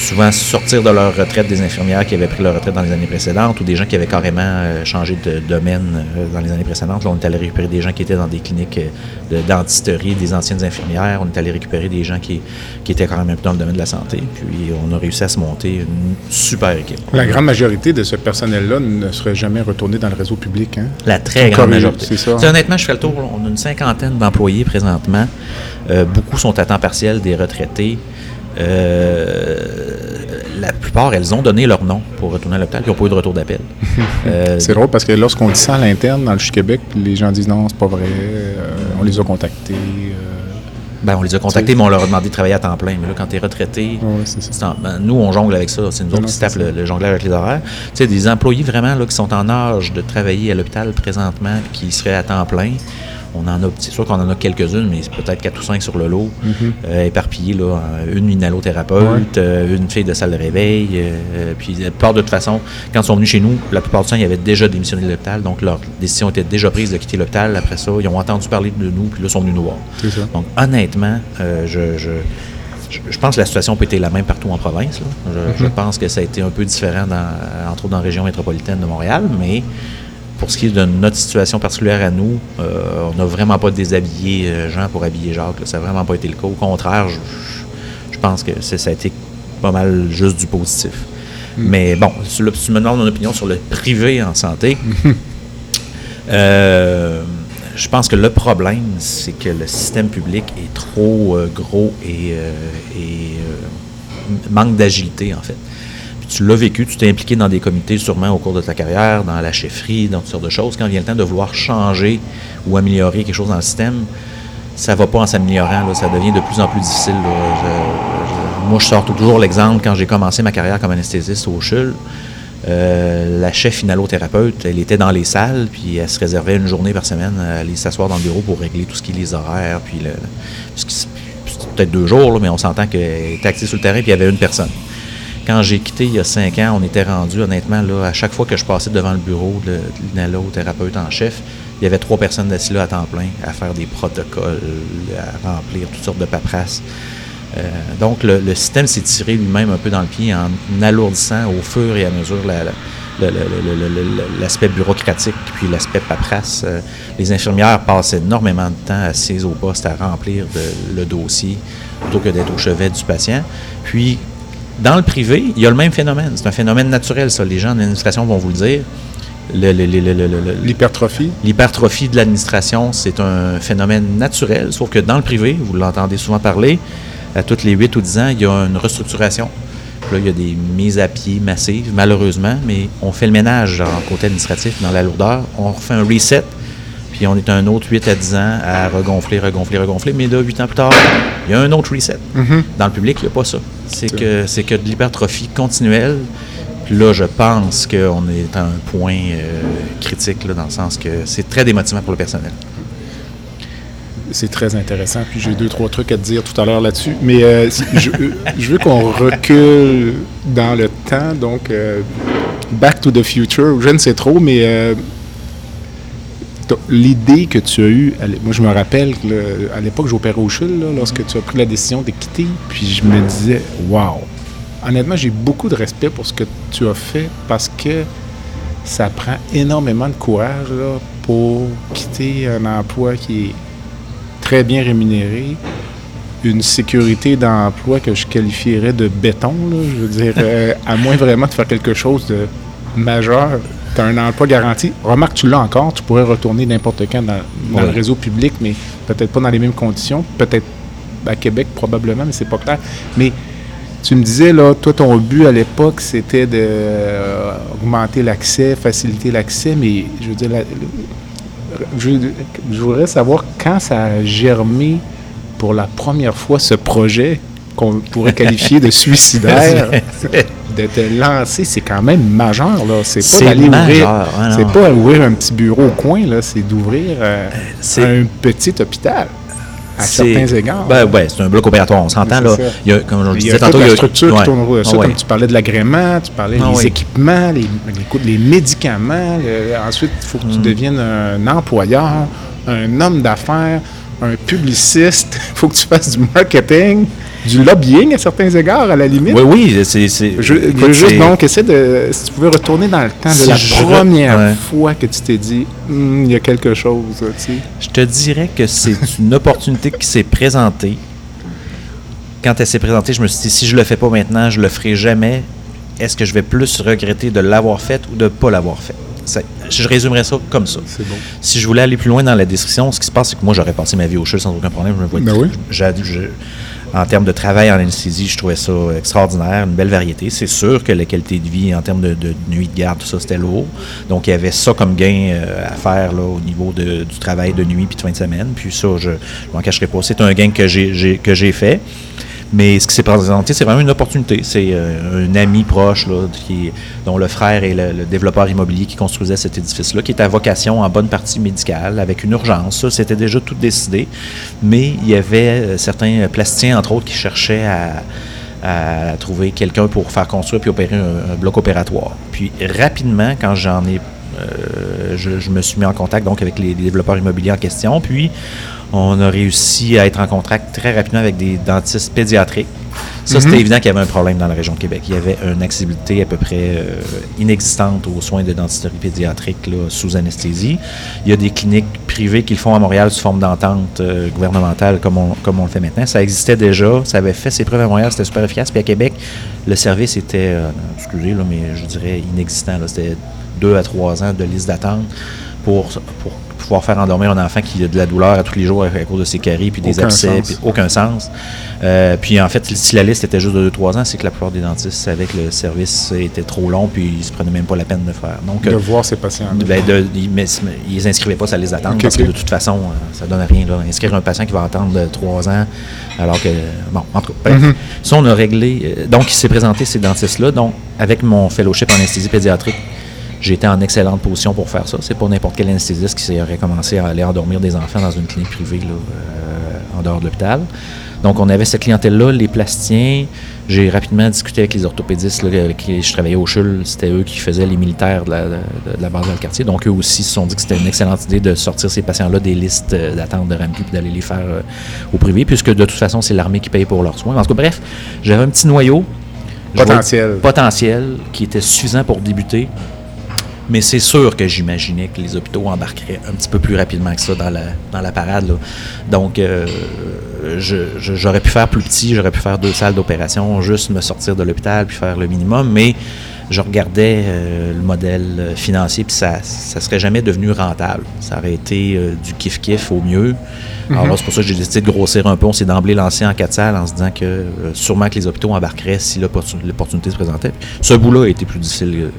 souvent sortir de leur retraite des infirmières qui avaient pris leur retraite dans les années précédentes ou des gens qui avaient carrément euh, changé de domaine euh, dans les années précédentes. Là, on est allé récupérer des gens qui étaient dans des cliniques euh, de dentisterie, des anciennes infirmières. On est allé récupérer des gens qui, qui étaient quand même dans le domaine de la santé. Puis on a réussi à se monter une super équipe. La grande majorité de ce personnel-là ne serait jamais retourné dans le réseau public. Hein? La très grande majorité. C'est ça. honnêtement, je fais le tour. On a une cinquantaine d'employés présentement. beaucoup sont à temps partiel, des retraités. Euh, la plupart, elles ont donné leur nom pour retourner à l'hôpital, puis n'ont pas eu de retour d'appel. Euh, c'est drôle parce que lorsqu'on dit ça à l'interne dans le Québec, les gens disent non, c'est pas vrai, euh, on les a contactés. Ben, on les a contactés, mais on leur a demandé de travailler à temps plein. Mais là, quand tu es retraité, ben, nous, on jongle avec ça. C'est nous autres qui se tapent le, jongleur avec les horaires. Tu sais, des employés vraiment là, qui sont en âge de travailler à l'hôpital présentement, qui seraient à temps plein, on en a, c'est sûr qu'on en a quelques-unes, mais c'est peut-être quatre ou cinq sur le lot, mm là, une inhalothérapeute, euh, une fille de salle de réveil, euh, puis la plupart de toute façon, quand ils sont venus chez nous, la plupart du temps, ils avaient déjà démissionné de l'hôpital, donc leur décision était déjà prise de quitter l'hôpital. Après ça, ils ont entendu parler de nous, puis là, ils sont venus nous voir. Donc, honnêtement, je, je pense que la situation peut être la même partout en province. Je, mhm. pense que ça a été un peu différent, dans, entre autres dans la région métropolitaine de Montréal, mais pour ce qui est de notre situation particulière à nous, euh, on n'a vraiment pas déshabillé euh, Jean pour habiller Jacques. Ça n'a vraiment pas été le cas. Au contraire, je, pense que ça a été pas mal juste du positif. Hmm. Mais bon, si tu me demandes mon opinion sur le privé en santé, euh, je pense que le problème, c'est que le système public est trop gros et manque d'agilité, en fait tu l'as vécu, tu t'es impliqué dans des comités sûrement au cours de ta carrière, dans la chefferie, dans toutes sortes de choses. Quand vient le temps de vouloir changer ou améliorer quelque chose dans le système, ça va pas en s'améliorant, ça devient de plus en plus difficile. moi, je sors toujours l'exemple quand j'ai commencé ma carrière comme anesthésiste au CHUL. Euh, la chef inhalothérapeute, elle était dans les salles, puis elle se réservait une journée par semaine à aller s'asseoir dans le bureau pour régler tout ce qui est les horaires, puis le, peut-être deux jours, mais on s'entend qu'elle était active sur le terrain, puis il y avait une personne. Quand j'ai quitté il y a cinq ans, on était rendu, honnêtement, là, à chaque fois que je passais devant le bureau de, l'inhalothérapeute en chef, il y avait trois personnes assises là à temps plein à faire des protocoles, à remplir toutes sortes de paperasses. Euh, donc, le, système s'est tiré lui-même un peu dans le pied en alourdissant au fur et à mesure l'aspect bureaucratique puis l'aspect paperasse. Euh, les infirmières passent énormément de temps assises au poste à remplir le dossier plutôt que d'être au chevet du patient. Puis, dans le privé, il y a le même phénomène. C'est un phénomène naturel, ça. Les gens de l'administration vont vous le dire. L'hypertrophie? L'hypertrophie de l'administration, c'est un phénomène naturel, sauf que dans le privé, vous l'entendez souvent parler, à toutes les 8 ou 10 ans, il y a une restructuration. Là, il y a des mises à pied massives, malheureusement, mais on fait le ménage en côté administratif, dans la lourdeur. On refait un reset, puis on est un autre 8 à 10 ans à regonfler, regonfler, regonfler. Mais là, 8 ans plus tard, il y a un autre reset. Mm-hmm. Dans le public, il n'y a pas ça. C'est que, c'est que de l'hypertrophie continuelle. là, je pense qu'on est à un point euh, critique, là, dans le sens que c'est très démotivant pour le personnel. C'est très intéressant. Puis j'ai deux, trois trucs à te dire tout à l'heure là-dessus. Mais euh, je, veux qu'on recule dans le temps. Donc, euh, Back to the Future, je ne sais trop, mais l'idée que tu as eue, moi je me rappelle, à l'époque j'opérais au CHUL, lorsque tu as pris la décision de quitter, puis je me disais, wow, honnêtement, j'ai beaucoup de respect pour ce que tu as fait parce que ça prend énormément de courage pour quitter un emploi qui est très bien rémunéré, une sécurité d'emploi que je qualifierais de béton, je veux dire, euh, à moins vraiment de faire quelque chose de majeur. Tu as un emploi garanti. Remarque, tu l'as encore, tu pourrais retourner n'importe quand dans, dans le réseau public, mais peut-être pas dans les mêmes conditions. Peut-être à Québec, probablement, mais c'est pas clair. Mais tu me disais, là, toi, ton but à l'époque, c'était d'augmenter l'accès, faciliter l'accès, mais je veux dire, je, voudrais savoir quand ça a germé pour la première fois ce projet qu'on pourrait qualifier de suicidaire. De te lancer, c'est quand même majeur, là. C'est pas d'aller ouvrir. Hein, c'est pas ouvrir un petit bureau au coin, là. C'est d'ouvrir euh, un petit hôpital à certains égards. Ben, ouais, c'est un bloc opératoire, on s'entend. là. Il y a, comme je disais tantôt, il y a structure qui tourne autour de ça, comme tu parlais de l'agrément, tu parlais ah des équipements, les, les, médicaments. ensuite, il faut que tu mm. deviennes un employeur, un homme d'affaires, un publiciste. Il faut que tu fasses du marketing du lobbying à certains égards, à la limite. Oui, oui, c'est. Je veux juste donc essayer de. Si tu pouvais retourner dans le temps de la première fois que tu t'es dit, hmm, il y a quelque chose, tu sais. Je te dirais que c'est une opportunité qui s'est présentée. Quand elle s'est présentée, je me suis dit, si je le fais pas maintenant, je le ferai jamais. Est-ce que je vais plus regretter de l'avoir fait ou de ne pas l'avoir fait? je résumerais ça comme ça. Bon. Si je voulais aller plus loin dans la description, ce qui se passe, c'est que moi, j'aurais passé ma vie au CHU sans aucun problème. Je me vois ben oui en termes de travail en anesthésie, je trouvais ça extraordinaire, une belle variété. C'est sûr que la qualité de vie en termes de, nuit de garde, tout ça, c'était lourd. Donc, il y avait ça comme gain euh, à faire là, au niveau du travail de nuit puis de fin de semaine. Puis ça, je ne m'en cacherai pas. C'est un gain que j'ai fait. Mais ce qui s'est présenté, c'est vraiment une opportunité. C'est euh, un ami proche dont le frère est le, développeur immobilier qui construisait cet édifice-là, qui est à vocation en bonne partie médicale, avec une urgence. Ça, c'était déjà tout décidé. Mais il y avait euh, certains plasticiens, entre autres, qui cherchaient à, trouver quelqu'un pour faire construire puis opérer un, bloc opératoire. Puis rapidement, quand j'en ai euh, je, me suis mis en contact donc avec les, développeurs immobiliers en question. Puis, on a réussi à être en contact très rapidement avec des dentistes pédiatriques. Ça, c'était mhm. évident qu'il y avait un problème dans la région de Québec. Il y avait une accessibilité à peu près euh, inexistante aux soins de dentisterie pédiatrique sous anesthésie. Il y a des cliniques privées qui le font à Montréal sous forme d'entente euh, gouvernementale comme on, comme on le fait maintenant. Ça existait déjà, ça avait fait ses preuves à Montréal, c'était super efficace. Puis à Québec, le service était, excusez, là, mais je dirais inexistant. C'était deux à trois ans de liste d'attente pour, pour pouvoir faire endormir un enfant qui a de la douleur à tous les jours à cause de ses caries, puis des abcès, puis aucun sens. Euh, puis en fait, si la liste était juste de 2-3 ans, c'est que la plupart des dentistes savaient que le service était trop long, puis ils se prenaient même pas la peine de faire. Donc, de voir ces patients. Ben, ils, mais, inscrivaient pas sa liste d'attente parce que de toute façon, euh, ça donne rien. Là. Inscrire un patient qui va attendre 3 ans, alors que. Bon, en tout cas, mm-hmm. ça, on a réglé. Euh, donc, il s'est présenté ces dentistes-là. Donc, avec mon fellowship en anesthésie pédiatrique, J'étais en excellente position pour faire ça. C'est pas n'importe quel anesthésiste qui aurait commencé à aller endormir des enfants dans une clinique privée euh, en dehors de l'hôpital. Donc, on avait cette clientèle-là, les plasticiens. J'ai rapidement discuté avec les orthopédistes avec qui je travaillais au CHUL. C'était eux qui faisaient les militaires de la, base dans le quartier. Donc, eux aussi se sont dit que c'était une excellente idée de sortir ces patients-là des listes euh, d'attente de RAMPI et d'aller les faire euh, au privé, puisque de toute façon, c'est l'armée qui paye pour leurs soins. En tout cas, bref, j'avais un petit noyau. Potentiel. Potentiel qui était suffisant pour débuter. Mais c'est sûr que j'imaginais que les hôpitaux embarqueraient un petit peu plus rapidement que ça dans la, dans la parade. Donc, euh, j'aurais pu faire plus petit, j'aurais pu faire deux salles d'opération, juste me sortir de l'hôpital puis faire le minimum, mais je regardais euh, le modèle financier puis ça ne serait jamais devenu rentable. Ça aurait été euh, du kiff-kiff au mieux. Alors mhm. c'est pour ça que j'ai décidé de grossir un peu. On s'est d'emblée lancé en quatre salles en se disant que sûrement que les hôpitaux embarqueraient si l'opportunité se présentait. Ce bout-là a été plus difficile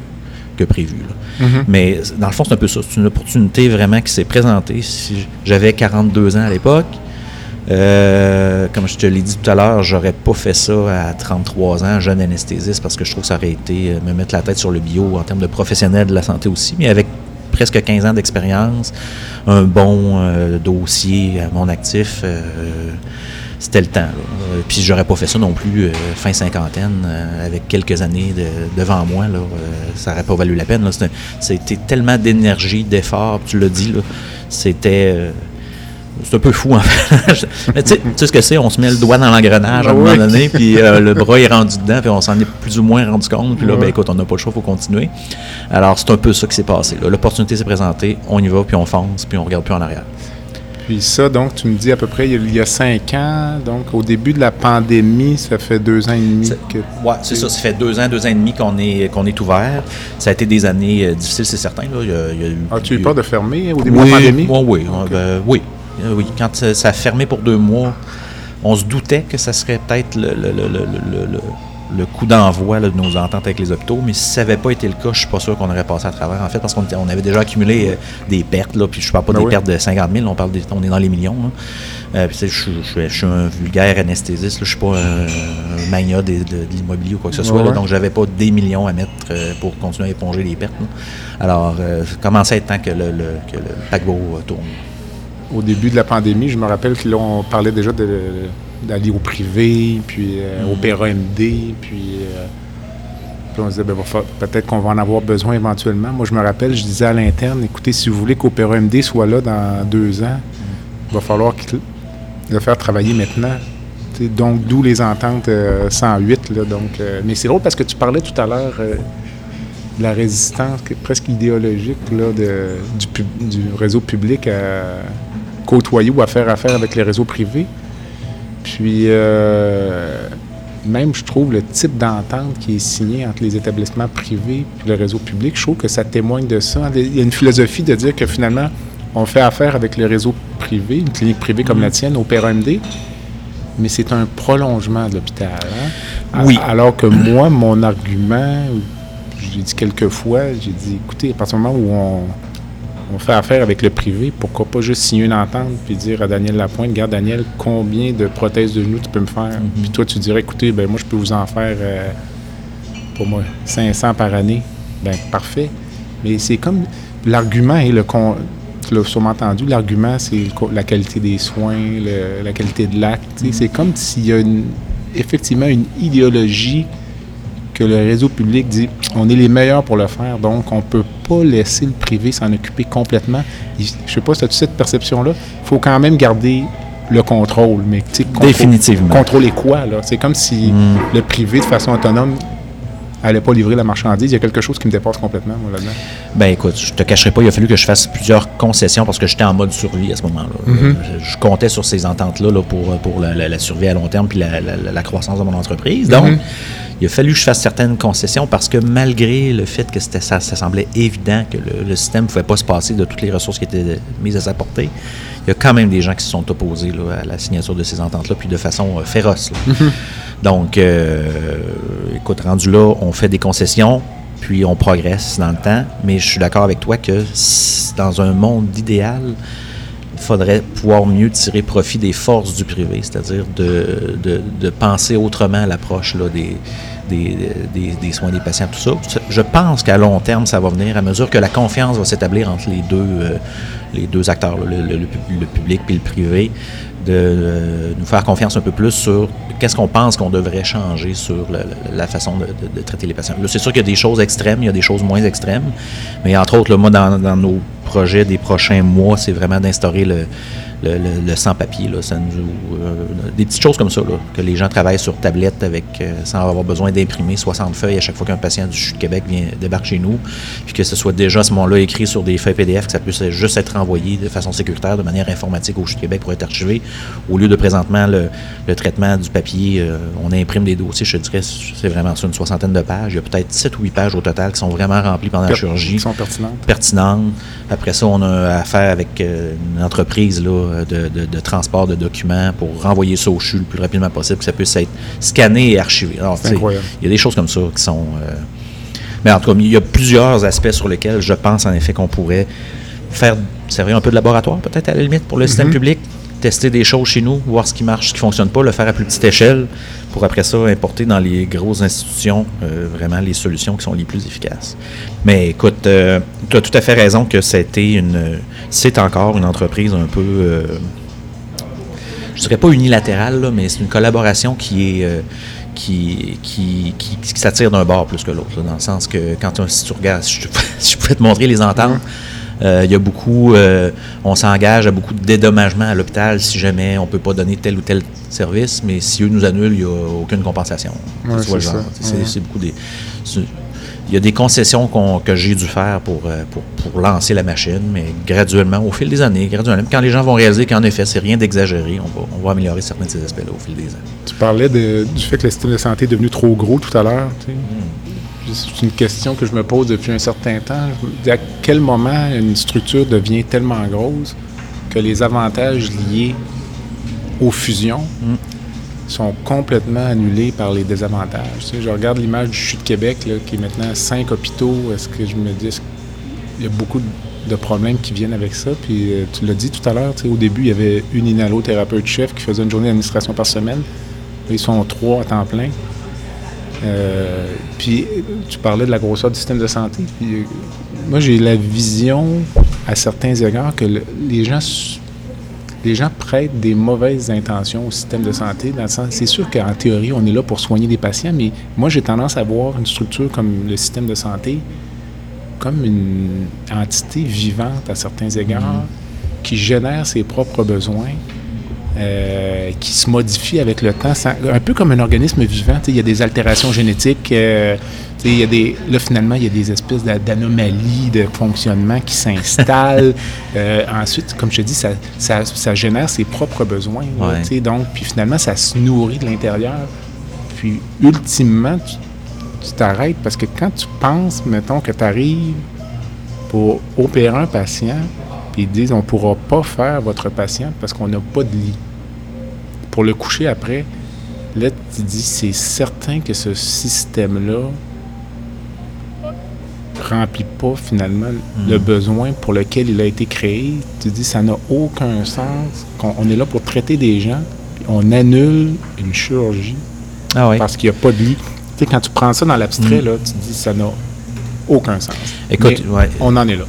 que prévu. Mhm. Mais dans le fond, c'est un peu ça. C'est une opportunité vraiment qui s'est présentée. Si j'avais 42 ans à l'époque, Euh, comme je te l'ai dit tout à l'heure, j'aurais pas fait ça à 33 ans, jeune anesthésiste, parce que je trouve que ça aurait été me mettre la tête sur le bio en termes de professionnel de la santé aussi. Mais avec presque 15 ans d'expérience, un bon dossier à mon actif c'était le temps. Là. Puis j'aurais pas fait ça non plus euh, fin cinquantaine, euh, avec quelques années devant moi. Là, euh, ça n'aurait pas valu la peine. C'était tellement d'énergie, d'effort, tu l'as dit. C'était. c'est un peu fou, en fait. Mais tu sais ce que c'est, on se met le doigt dans l'engrenage à un moment donné, puis le bras est rendu dedans, puis on s'en est plus ou moins rendu compte, puis là, ben écoute, on n'a pas le choix, il faut continuer. Alors, c'est un peu ça qui s'est passé. L'opportunité s'est présentée, on y va, puis on fonce, puis on regarde plus en arrière. Puis ça, donc, tu me dis à peu près il y a cinq ans, donc au début de la pandémie, ça fait deux ans et demi que. Oui, c'est ça, ça fait deux ans, deux ans et demi qu'on est, qu'on est ouvert. Ça a été des années euh, difficiles, c'est certain. Là. As-tu eu peur de fermer au début de la pandémie? Oui, oui. Ben, oui. Euh, oui. Quand ça a fermé pour deux mois, on se doutait que ça serait peut-être le, le coup d'envoi de nos ententes avec les hôpitaux. Mais si ça n'avait pas été le cas, je ne suis pas sûr qu'on aurait passé à travers, en fait, parce qu'on on avait déjà accumulé euh, des pertes. Là, puis je ne parle pas ben des pertes de 50 000, on, parle on est dans les millions. Euh, puis, je, suis un vulgaire anesthésiste, je ne suis pas un, mania de, l'immobilier ou quoi que ce soit. donc, je n'avais pas des millions à mettre euh, pour continuer à éponger les pertes. Alors, ça commençait à être temps que le, que le paquebot tourne? Au début de la pandémie, je me rappelle qu'on parlait déjà de d'aller au privé, puis euh, au PRMD, puis, euh, puis on se disait, ben, peut-être qu'on va en avoir besoin éventuellement. Moi, je me rappelle, je disais à l'interne, écoutez, si vous voulez qu'Opéra MD soit là dans deux ans, il va falloir le faire travailler maintenant. donc, d'où les ententes 108. Euh, là, donc, mais c'est drôle parce que tu parlais tout à l'heure de la résistance presque idéologique là, de, du, du, réseau public à côtoyer ou à faire affaire avec les réseaux privés. Puis, euh, même, je trouve, le type d'entente qui est signé entre les établissements privés et le réseau public, je trouve que ça témoigne de ça. Il y a une philosophie de dire que finalement, on fait affaire avec le réseau privé, une clinique privée comme la mm. tienne, au PRMD, mais c'est un prolongement de l'hôpital. Hein? Oui. Alors que moi, mon argument, j'ai dit quelques fois, j'ai dit, écoutez, à partir du moment où on on fait affaire avec le privé, pourquoi pas juste signer une entente puis dire à Daniel Lapointe, regarde Daniel, combien de prothèses de genoux tu peux me faire? Mhm. Puis toi, tu dirais, écoutez, ben moi, je peux vous en faire, euh, pour moi, 500 par année. Ben parfait. Mais c'est comme l'argument et le tu l'as sûrement entendu, l'argument, c'est la qualité des soins, la qualité de l'acte. Mhm. C'est comme s'il y a effectivement une idéologie que le réseau public dit on est les meilleurs pour le faire, donc on ne peut pas laisser le privé s'en occuper complètement. Je ne sais pas si tu as cette perception-là. Il faut quand même garder le contrôle, mais Définitivement. Contrôler quoi, là? C'est comme si hmm. le privé, de façon autonome, n'allait pas livrer la marchandise. Il y a quelque chose qui me dépasse complètement, moi, là-dedans. Ben écoute, je te cacherai pas, il a fallu que je fasse plusieurs concessions parce que j'étais en mode survie à ce moment-là. Mm-hmm. je, comptais sur ces ententes-là là, pour, pour la, survie à long terme puis la, croissance de mon entreprise. Donc, mm-hmm il a fallu que je fasse certaines concessions parce que malgré le fait que ça, ça semblait évident que le, système ne pouvait pas se passer de toutes les ressources qui étaient mises à sa portée, il y a quand même des gens qui se sont opposés à la signature de ces ententes-là, puis de façon euh, féroce. Donc, euh, écoute, rendu là, on fait des concessions, puis on progresse dans le temps, mais je suis d'accord avec toi que dans un monde idéal, il faudrait pouvoir mieux tirer profit des forces du privé, c'est-à-dire de, de, penser autrement l'approche des, des, soins des patients, tout ça. Je pense qu'à long terme, ça va venir à mesure que la confiance va s'établir entre les deux, euh, les deux acteurs, le, public et le privé, de euh, nous faire confiance un peu plus sur qu'est-ce qu'on pense qu'on devrait changer sur la, façon de, traiter les patients. C'est sûr qu'il y a des choses extrêmes, il y a des choses moins extrêmes, mais entre autres, moi, dans, dans nos projets des prochains mois, c'est vraiment d'instaurer le le, sans-papier. Ça nous, euh, des petites choses comme ça, que les gens travaillent sur tablette avec, euh, sans avoir besoin d'imprimer 60 feuilles à chaque fois qu'un patient du CHU de Québec vient, débarque chez nous, puis que ce soit déjà à ce moment-là écrit sur des feuilles PDF, que ça puisse juste être envoyé de façon sécuritaire, de manière informatique au CHU de Québec pour être archivé, au lieu de présentement le, traitement du papier, euh, on imprime des dossiers, je dirais, c'est vraiment sur une soixantaine de pages. Il y a peut-être 7 ou 8 pages au total qui sont vraiment remplies pendant la chirurgie. Qui sont pertinentes. Pertinentes. Après ça, on a affaire avec une entreprise là, de, transport de documents pour renvoyer ça au CHU le plus rapidement possible, que ça puisse être scanné et archivé. Il y a des choses comme ça qui sont. Euh, mais en tout cas, il y a plusieurs aspects sur lesquels je pense en effet qu'on pourrait faire servir un peu de laboratoire, peut-être à la limite, pour le système mm-hmm. public. Tester des choses chez nous, voir ce qui marche, ce qui ne fonctionne pas, le faire à plus petite échelle, pour après ça importer dans les grosses institutions euh, vraiment les solutions qui sont les plus efficaces. Mais écoute, euh, tu as tout à fait raison que c'était une, c'est encore une entreprise un peu, euh, je dirais pas unilatérale, mais c'est une collaboration qui est qui, qui, qui, s'attire d'un bord plus que l'autre, dans le sens que quand si tu regardes, si je, pouvais te montrer les ententes, euh, il y a beaucoup, euh, on s'engage à beaucoup de dédommagement à l'hôpital si jamais on ne peut pas donner tel ou tel service, mais si eux nous annulent, il n'y a aucune compensation. c'est beaucoup des. Il y a des concessions que j'ai dû faire pour, euh, pour, pour, lancer la machine, mais graduellement, au fil des années, graduellement, quand les gens vont réaliser qu'en effet, c'est rien d'exagéré, on va, on va améliorer certains de ces aspects-là au fil des années. Tu parlais du fait que le système de santé est devenu trop gros tout à l'heure. Tu sais. Hmm. C'est une question que je me pose depuis un certain temps. à quel moment une structure devient tellement grosse que les avantages liés aux fusions mm. sont complètement annulés par les désavantages? je regarde l'image du CHU de Québec, qui est maintenant cinq hôpitaux. Est-ce que je me dis qu'il y a beaucoup de problèmes qui viennent avec ça? Puis euh, tu l'as dit tout à l'heure, au début, il y avait une inhalothérapeute chef qui faisait une journée d'administration par semaine. ils sont trois à temps plein. Euh, puis tu parlais de la grosseur du système de santé. Euh, moi, j'ai la vision, à certains égards, que les gens les gens prêtent des mauvaises intentions au système de santé, dans le sens, c'est sûr qu'en théorie, on est là pour soigner des patients, mais moi, j'ai tendance à voir une structure comme le système de santé comme une entité vivante à certains égards, mm-hmm. qui génère ses propres besoins, euh, qui se modifie avec le temps, un peu comme un organisme vivant. Il y a des altérations génétiques. Euh, y a des, là, finalement, il y a des espèces d'anomalies de fonctionnement qui s'installent. Euh, ensuite, comme je te dis, ça, ça, génère ses propres besoins. donc, puis finalement, ça se nourrit de l'intérieur. Puis, ultimement, tu t'arrêtes parce que quand tu penses, mettons, que tu arrives pour opérer un patient, ils disent on ne pourra pas faire votre patient parce qu'on n'a pas de lit. Pour le coucher après, là, tu dis c'est certain que ce système-là remplit pas finalement le hmm. besoin pour lequel il a été créé. Tu dis ça n'a aucun sens. On, est là pour traiter des gens, puis on annule une chirurgie ah parce qu'il n'y a pas de lit. Tu sais, quand tu prends ça dans l'abstrait, hmm. là, tu dis ça n'a aucun sens. Écoute, on en est là.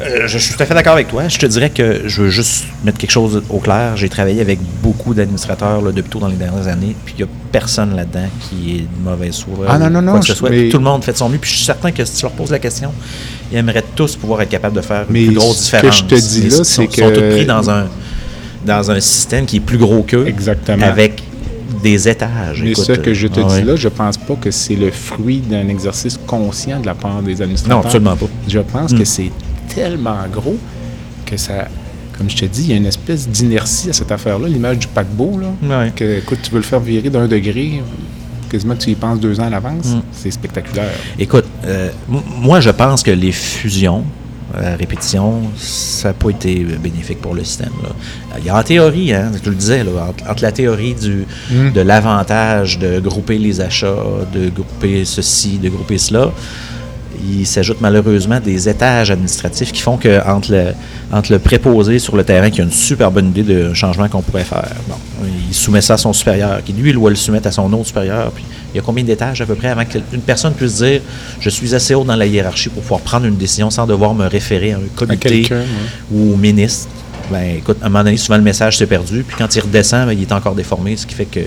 Euh, je suis tout à fait d'accord avec toi. Je te dirais que je veux juste mettre quelque chose au clair. J'ai travaillé avec beaucoup d'administrateurs depuis tout dans les dernières années, puis il n'y a personne là-dedans qui est de mauvaise foi. Ah non, non, non. Tout le monde fait de son mieux, puis je suis certain que si tu leur poses la question, ils aimeraient tous pouvoir être capables de faire une plus grosse différence. Ce que je te dis là, c'est que. Ils sont tous pris dans un, dans un système qui est plus gros qu'eux. Exactement. Avec des étages. Mais ce que je te ah dis là, je pense pas que c'est le fruit d'un exercice conscient de la part des administrateurs. Non, absolument pas. Je pense que hmm. c'est tellement gros que ça, comme je te dis, il y a une espèce d'inertie à cette affaire-là, l'image du paquebot, là, que, écoute, tu veux le faire virer d'un degré, quasiment tu y penses deux ans à l'avance, mm. c'est spectaculaire. Écoute, euh, moi, je pense que les fusions, à répétition, ça n'a pas été bénéfique pour le système. Il y a en théorie, hein, je le disais, entre, la théorie du, mm. de l'avantage de grouper les achats, de grouper ceci, de grouper cela, il s'ajoute malheureusement des étages administratifs qui font que entre le, entre le préposé sur le terrain qui a une super bonne idée de changement qu'on pourrait faire, bon, il soumet ça à son supérieur, qui lui, il doit le soumettre à son autre supérieur. Puis il y a combien d'étages à peu près avant qu'une personne puisse dire je suis assez haut dans la hiérarchie pour pouvoir prendre une décision sans devoir me référer à un comité ou au ministre. Ben, écoute, à un moment donné, souvent le message s'est perdu, puis quand il redescend, ben, il est encore déformé, ce qui fait que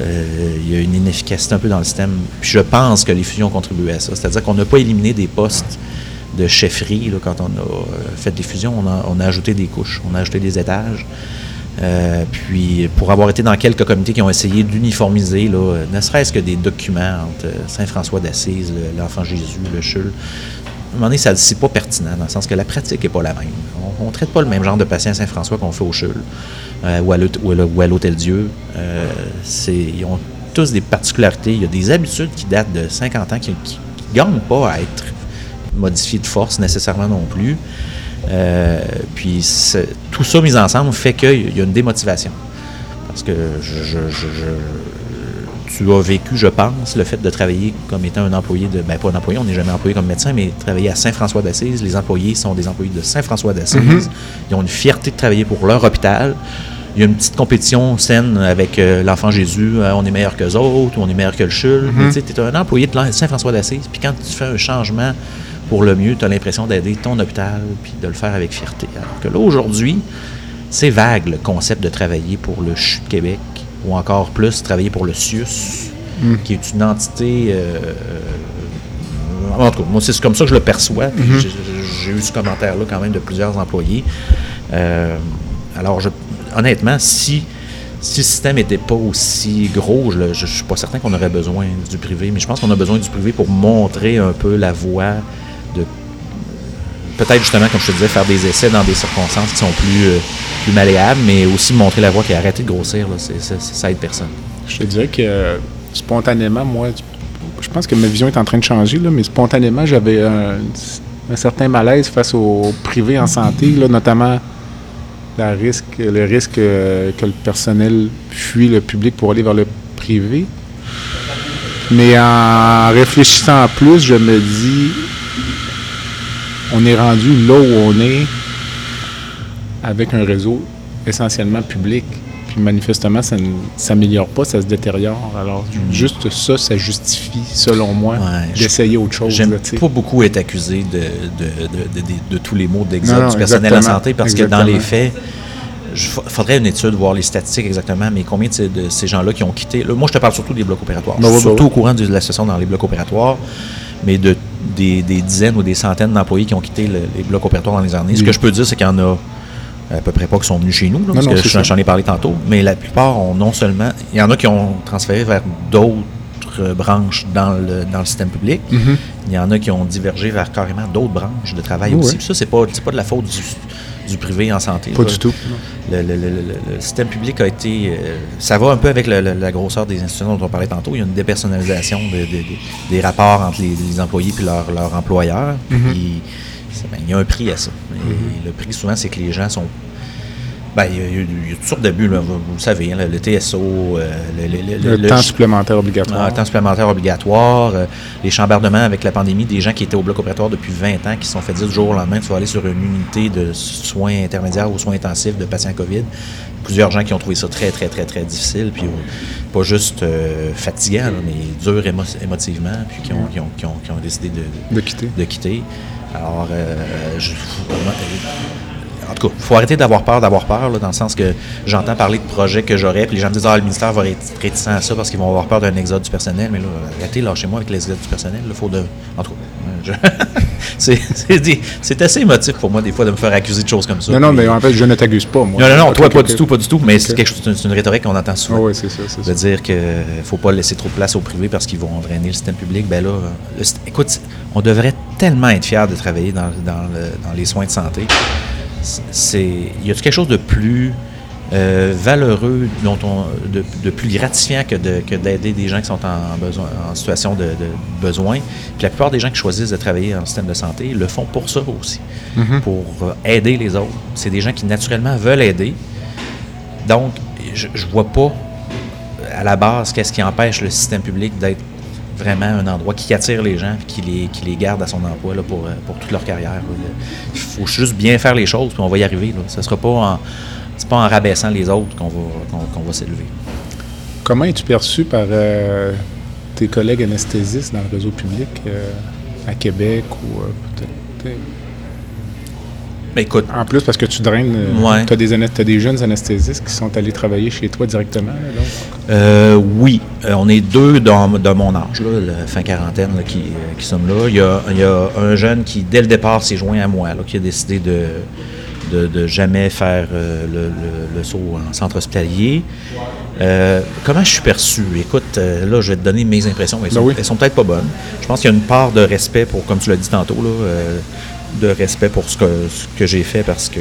il y a une inefficacité un peu dans le système. Puis je pense que les fusions contribuent à ça. C'est-à-dire qu'on n'a pas éliminé des postes de chefferie quand on a euh, fait des fusions. On a, ajouté des couches, on a ajouté des étages. Euh, puis pour avoir été dans quelques comités qui ont essayé d'uniformiser, ne serait-ce que des documents entre Saint-François d'Assise, l'Enfant Jésus, le CHUL, un moment donné, ça n'est pas pertinent, dans le sens que la pratique n'est pas la même. On ne traite pas le même genre de patient Saint-François qu'on fait au CHUL. Euh, ou à l'Hôtel Dieu. Euh, ils ont tous des particularités. Il y a des habitudes qui datent de 50 ans qui ne gagnent pas à être modifiées de force nécessairement non plus. Euh, puis tout ça mis ensemble fait qu'il y a une démotivation. Parce que je, tu as vécu, je pense, le fait de travailler comme étant un employé de. Ben, pas un employé, on n'est jamais employé comme médecin, mais travailler à Saint-François d'Assise. Les employés sont des employés de Saint-François d'Assise. Mhm. Ils ont une fierté de travailler pour leur hôpital. Il y a une petite compétition saine avec euh, l'enfant Jésus. euh, on est meilleur que les autres, ou on est meilleur que le CHUL. Mais tu sais, tu es un employé de Saint-François d'Assise. Puis quand tu fais un changement pour le mieux, tu as l'impression d'aider ton hôpital puis de le faire avec fierté. Alors que là, aujourd'hui, c'est vague le concept de travailler pour le CHU de Québec ou encore plus travailler pour le CIUS, qui est une entité. euh, euh, en tout cas, moi, c'est comme ça que je le perçois. puis j'ai- J'ai eu ce commentaire-là quand même de plusieurs employés. Euh, alors, je- honnêtement, si, si le système n'était pas aussi gros, je ne suis pas certain qu'on aurait besoin du privé, mais je pense qu'on a besoin du privé pour montrer un peu la voie de peut-être justement, comme je te disais, faire des essais dans des circonstances qui sont plus, euh, plus malléables, mais aussi montrer la voie qui a arrêté de grossir. Là, c'est- ça aide personne. Je te dirais que spontanément, moi, je pense que ma vision est en train de changer, là, mais spontanément, j'avais un, certain malaise face au privé en santé, notamment la risque, le risque euh, que le personnel fuit le public pour aller vers le privé. Mais en réfléchissant plus, je me dis, on est rendu là où on est avec un réseau essentiellement public. Puis manifestement, ça ne s'améliore pas, ça se détériore. Alors, juste ça, ça justifie, selon moi, Ouais, d'essayer autre chose. J'aime pas beaucoup être accusé de, de, de, de- de- de tous les mots d'exode du personnel en santé parce que dans les faits, il faudrait une étude, voir les statistiques exactement, mais combien de ces, gens-là qui ont quitté. là, moi, je te parle surtout des blocs opératoires. Ben je oui, suis ben surtout au courant de la situation dans les blocs opératoires, mais de, des, des dizaines ou des centaines d'employés qui ont quitté le- les blocs opératoires dans les années. Ce que je peux dire, c'est qu'il y en a à peu près pas qui sont venus chez nous, là, parce non, que j'en ai parlé tantôt, mais la plupart ont non seulement. Il y en a qui ont transféré vers d'autres branches dans le, dans le système public. Mhm. Il y en a qui ont divergé vers carrément d'autres branches de travail Oui, aussi. ça, c'est pas, pas de la faute du, du privé en santé. Pas là. du tout. Le, le- le- système public a été. euh, ça va un peu avec la grosseur des institutions dont on parlait tantôt. Il y a une dépersonnalisation de- de- de- des rapports entre les, les employés et leur, leur employeur. Puis, c'est- ben, il y a un prix à ça. Et le prix, souvent, c'est que les gens sont. Ben, il y, a, il y toutes sortes d'abus, là, vous, vous le savez, hein, le, le TSO, euh, le, le- le- Le, le- temps supplémentaire obligatoire. ah, temps supplémentaire obligatoire, euh, les chambardements avec la pandémie, des gens qui étaient au bloc opératoire depuis 20 ans, qui se sont fait dire du jour au lendemain, tu vas aller sur une unité de soins intermédiaires ou soins intensifs de patients COVID. Plusieurs gens qui ont trouvé ça très, très, très, très difficile, puis euh, pas juste euh, fatigant, là, mais dur émo- émotivement, puis qui ont, qui ont, qui ont, qui ont décidé de, de quitter. de quitter. Alors, euh, je- en tout cas, il faut arrêter d'avoir peur d'avoir peur, là, dans le sens que j'entends parler de projets que j'aurais, puis les gens me disent Ah, le ministère va être réticent à ça parce qu'ils vont avoir peur d'un exode du personnel. Mais là, arrêtez, lâchez-moi avec l'exode du personnel. Il faut de. En tout cas, je- c'est- assez émotif pour moi, des fois, de me faire accuser de choses comme ça. Non, non, Puis- mais en fait, je ne t'accuse pas, moi. non, non, non, toi, pas du tout, pas du tout. Mais c'est quelque chose, c'est une- rhétorique qu'on entend souvent oui, c'est ça, de dire qu'il ne faut pas laisser trop de place au privé parce qu'ils vont drainer le système public. Ben là, le écoute, on devrait tellement être fiers de travailler dans, dans le- dans les soins de santé. C'est- y a quelque chose de plus euh, valeureux, dont on, de, de plus gratifiant que, de, que d'aider des gens qui sont en, besoin, en situation de, de besoin? Puis la plupart des gens qui choisissent de travailler dans le système de santé le font pour ça aussi, Mhm. pour euh, aider les autres. C'est des gens qui naturellement veulent aider. Donc, je, je vois pas à la base qu'est-ce qui empêche le système public d'être vraiment un endroit qui attire les gens, qui les, qui les garde à son emploi là, pour, euh, pour toute leur carrière. Il faut juste bien faire les choses, puis on va y arriver. Là. Ce sera pas en, pas en rabaissant les autres qu'on va, qu'on, va s'élever. Comment es-tu perçu par euh, tes collègues anesthésistes dans le réseau public euh, à Québec ou peut-être- Mais écoute, En plus, parce que tu draines, Ouais. tu as, des jeunes anesthésistes qui sont allés travailler chez toi directement. là, donc? Euh, oui, Euh, on est deux dans, de mon âge, là, la fin quarantaine, là, qui, euh, qui sommes là. Il y, a, il y a un jeune qui, dès le départ, s'est joint à moi, qui a décidé de, de, de jamais faire euh, le, le- le saut en centre hospitalier. Euh, comment je suis perçu? Écoute, euh, là, je vais te donner mes impressions. Elles Ben sont, oui. elles sont peut-être pas bonnes. Je pense qu'il y a une part de respect pour, comme tu l'as dit tantôt, là, euh, de respect pour ce que, ce que j'ai fait parce que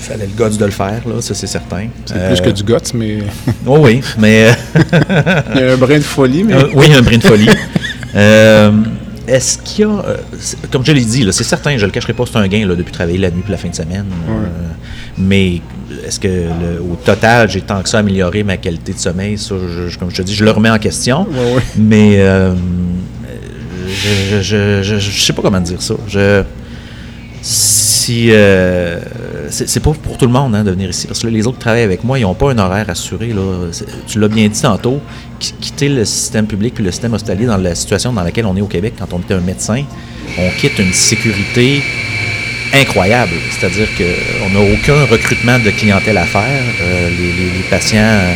fallait le guts de le faire, là, ça c'est certain. C'est Euh, plus que du guts, mais Oh oui, mais... euh, il y a un brin de folie. Mais euh, oui, un brin de folie. Euh, est-ce qu'il y a, euh, comme je l'ai dit, c'est certain, je ne le cacherai pas, c'est un gain là, depuis travailler la nuit et la fin de semaine. Euh, mais est-ce que au total, j'ai tant que ça amélioré ma qualité de sommeil? Ça, comme je te dis, je le remets en question. Mais euh, je ne sais pas comment dire ça. Je, si euh, c'est pas pour tout le monde hein, de venir ici parce que les autres qui travaillent avec moi ils n'ont pas un horaire assuré tu l'as bien dit tantôt quitter le système public puis le système hospitalier dans la situation dans laquelle on est au Québec quand on était un médecin on quitte une sécurité incroyable. C'est-à-dire qu'on n'a aucun recrutement de clientèle à faire. Euh, les, patients euh,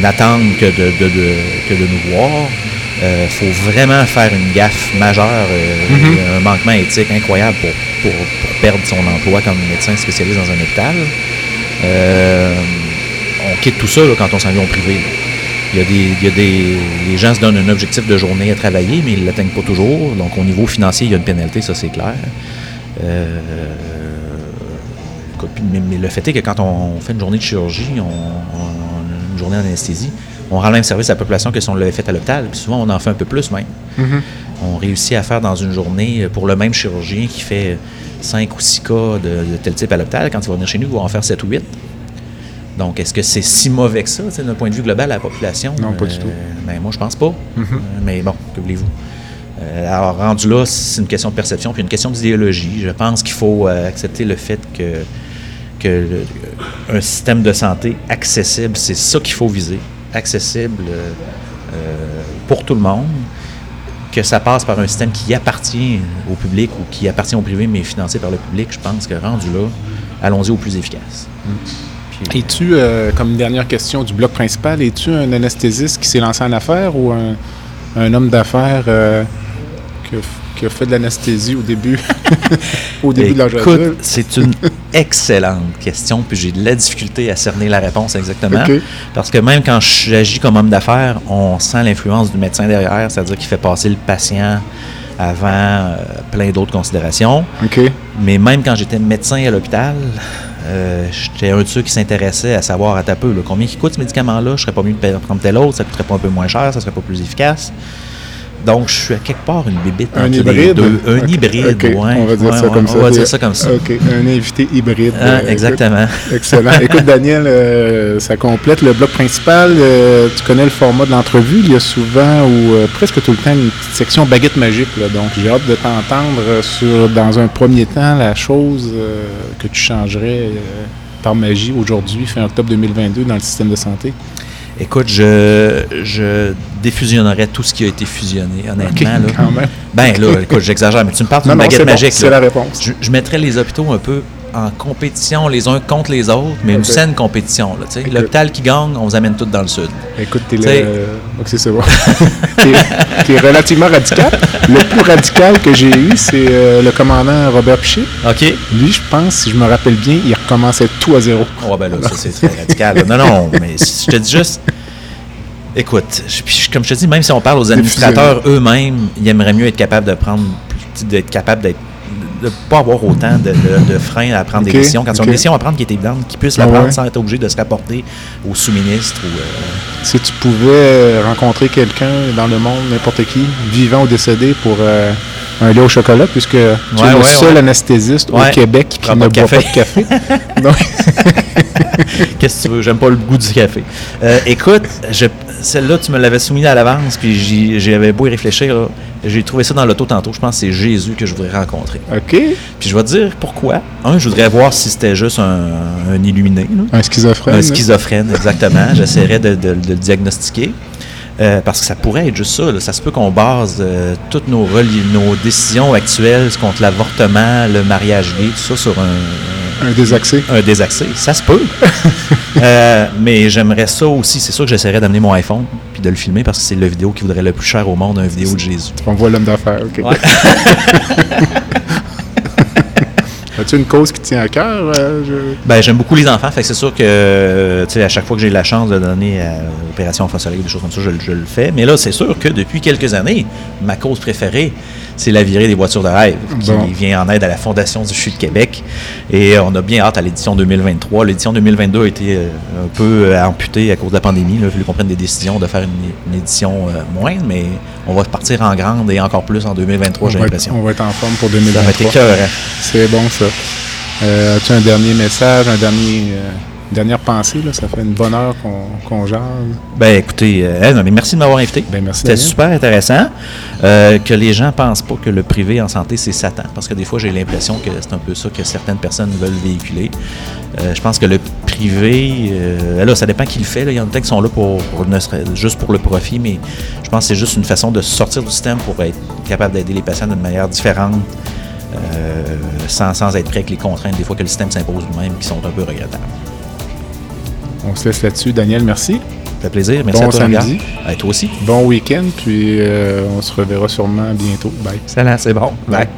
n'attendent que de, nous voir euh, faut vraiment faire une gaffe majeure, euh, mm-hmm. un manquement éthique incroyable pour, perdre son emploi comme médecin spécialiste dans un hôpital. Euh, on quitte tout ça quand on s'en vient au privé. Il y, a des, il y a des, les gens se donnent un objectif de journée à travailler, mais ils ne l'atteignent pas toujours. Donc, au niveau financier, il y a une pénalité, ça c'est clair. mais, le fait est que quand on fait une journée de chirurgie, on, une journée d'anesthésie, on rend le même service à la population que si on l'avait fait à l'hôpital. Puis souvent, on en fait un peu plus même. Mm-hmm. On réussit à faire dans une journée, pour le même chirurgien qui fait 5 ou 6 cas de, tel type à l'hôpital, quand il va venir chez nous, il va en faire 7 ou 8. Donc, est-ce que c'est si mauvais que ça, d'un point de vue global à la population? Non, pas du tout. Ben, moi, je pense pas. Mm-hmm. Euh, mais bon, que voulez-vous? Euh, alors, rendu là, c'est une question de perception, puis une question d'idéologie. Je pense qu'il faut euh, accepter le fait que, que un système de santé accessible, c'est ça qu'il faut viser accessible euh, euh, pour tout le monde, que ça passe par un système qui appartient au public ou qui appartient au privé, mais financé par le public, je pense que rendu là, allons-y au plus efficace. Mm. Es-tu, euh, comme dernière question du bloc principal, es-tu un anesthésiste qui s'est lancé en affaires ou un, homme d'affaires que qui a fait de l'anesthésie au début, au début de adulte? C'est une excellente question, puis j'ai de la difficulté à cerner la réponse exactement. Parce que même quand j'agis comme homme d'affaires, on sent l'influence du médecin derrière, c'est-à-dire qu'il fait passer le patient avant euh, plein d'autres considérations. Mais même quand j'étais médecin à l'hôpital, euh, j'étais un de ceux qui s'intéressait à savoir à ta peu combien qui coûte ce médicament-là, je serais pas mieux de prendre tel autre, ça coûterait pas un peu moins cher, ça serait pas plus efficace. Donc, je suis à quelque part une bébite un hybride? Un hybride, oui. On va dire ça comme ça. On va dire ça comme ça. OK, un invité hybride. Ah, exactement. excellent. Écoute, Daniel, euh, ça complète le bloc principal. Euh, tu connais le format de l'entrevue. Il y a souvent ou euh, presque tout le temps une petite section baguette magique. Donc, j'ai hâte de t'entendre sur, dans un premier temps, la chose que tu changerais par magie aujourd'hui, fin octobre 2022, dans le système de santé. Écoute, je, je défusionnerais tout ce qui a été fusionné, honnêtement. là. Quand même. Ben là, écoute, j'exagère, mais tu me parles d'une baguette magique. c'est la réponse. Je, je, mettrais les hôpitaux un peu en compétition les uns contre les autres, mais une saine compétition. L'hôpital qui gagne, on vous amène tous dans le sud. Écoute, t'es le... c'est bon. t'es, relativement radical. Le plus radical que j'ai eu, c'est euh, le commandant Robert Piché. OK. Lui, je pense, si je me rappelle bien, il recommençait tout à zéro. Oh, ben là, ça, c'est très radical. Non, non, mais je te dis juste... Écoute, comme je te dis, même si on parle aux administrateurs eux-mêmes, ils aimeraient mieux être capables de prendre, d'être capables d'être ne pas avoir autant de, freins à prendre des décisions. Quand ils ont une décision à prendre qui est évidente, qu'ils puissent la prendre sans être obligé de se rapporter au sous-ministre. Ou, euh, Si tu pouvais rencontrer quelqu'un dans le monde, n'importe qui, vivant ou décédé, pour euh, un lait au chocolat, puisque tu es le seul anesthésiste au Québec qui ne boit pas de café. Qu'est-ce que tu veux? J'aime pas le goût du café. Euh, écoute, celle-là, tu me l'avais soumise à l'avance, puis j'avais beau y réfléchir. J'ai trouvé ça dans l'auto tantôt. Je pense que c'est Jésus que je voudrais rencontrer. OK. Puis je vais te dire pourquoi. Un, je voudrais voir si c'était juste un, illuminé. Un schizophrène. Un schizophrène, exactement. J'essaierais de, le diagnostiquer. Euh, parce que ça pourrait être juste ça. Ça se peut qu'on base euh, toutes nos, nos décisions actuelles contre l'avortement, le mariage gay, tout ça sur un, un désaxé. Un désaxé. Ça se peut. Euh, mais j'aimerais ça aussi. C'est sûr que j'essaierais d'amener mon iPhone puis de le filmer parce que c'est la vidéo qui voudrait le plus cher au monde, une vidéo de Jésus. On voit l'homme d'affaires, OK. As-tu une cause qui tient à cœur? Euh, ben, j'aime beaucoup les enfants, fait c'est sûr que à chaque fois que j'ai la chance de donner à l'opération Enfant Soleil, des choses comme ça, je, le fais. Mais là, c'est sûr que depuis quelques années, ma cause préférée, c'est la virée des voitures de rêve qui vient en aide à la Fondation du CHU de Québec. Et on a bien hâte à l'édition 2023. L'édition 2022 a été un peu amputée à cause de la pandémie. Il a fallu qu'on prenne des décisions de faire une, édition moindre, mais on va partir en grande et encore plus en 2023, j'ai l'impression. On va être en forme pour 2023. Ça va être C'est bon, ça. Euh, as-tu un dernier message, un dernier, euh, dernière pensée? Là? Ça fait une bonne heure qu'on, jase. Ben écoutez, euh, merci de m'avoir invité. Ben, merci C'était super intéressant. que les gens ne pensent pas que le privé en santé, c'est Satan. Parce que des fois, j'ai l'impression que c'est un peu ça que certaines personnes veulent véhiculer. je pense que le privé, là, ça dépend qui le fait. Il y en a qui sont là pour, juste pour le profit, mais je pense que c'est juste une façon de sortir du système pour être capable d'aider les patients d'une manière différente euh, sans, sans, être prêt avec les contraintes des fois que le système s'impose lui-même qui sont un peu regrettables. On se laisse là-dessus. Daniel, merci. Ça fait plaisir. Merci bon à toi, samedi. À toi aussi. Bon week-end, puis euh, on se reverra sûrement bientôt. Bye. Excellent, c'est bon. Bye.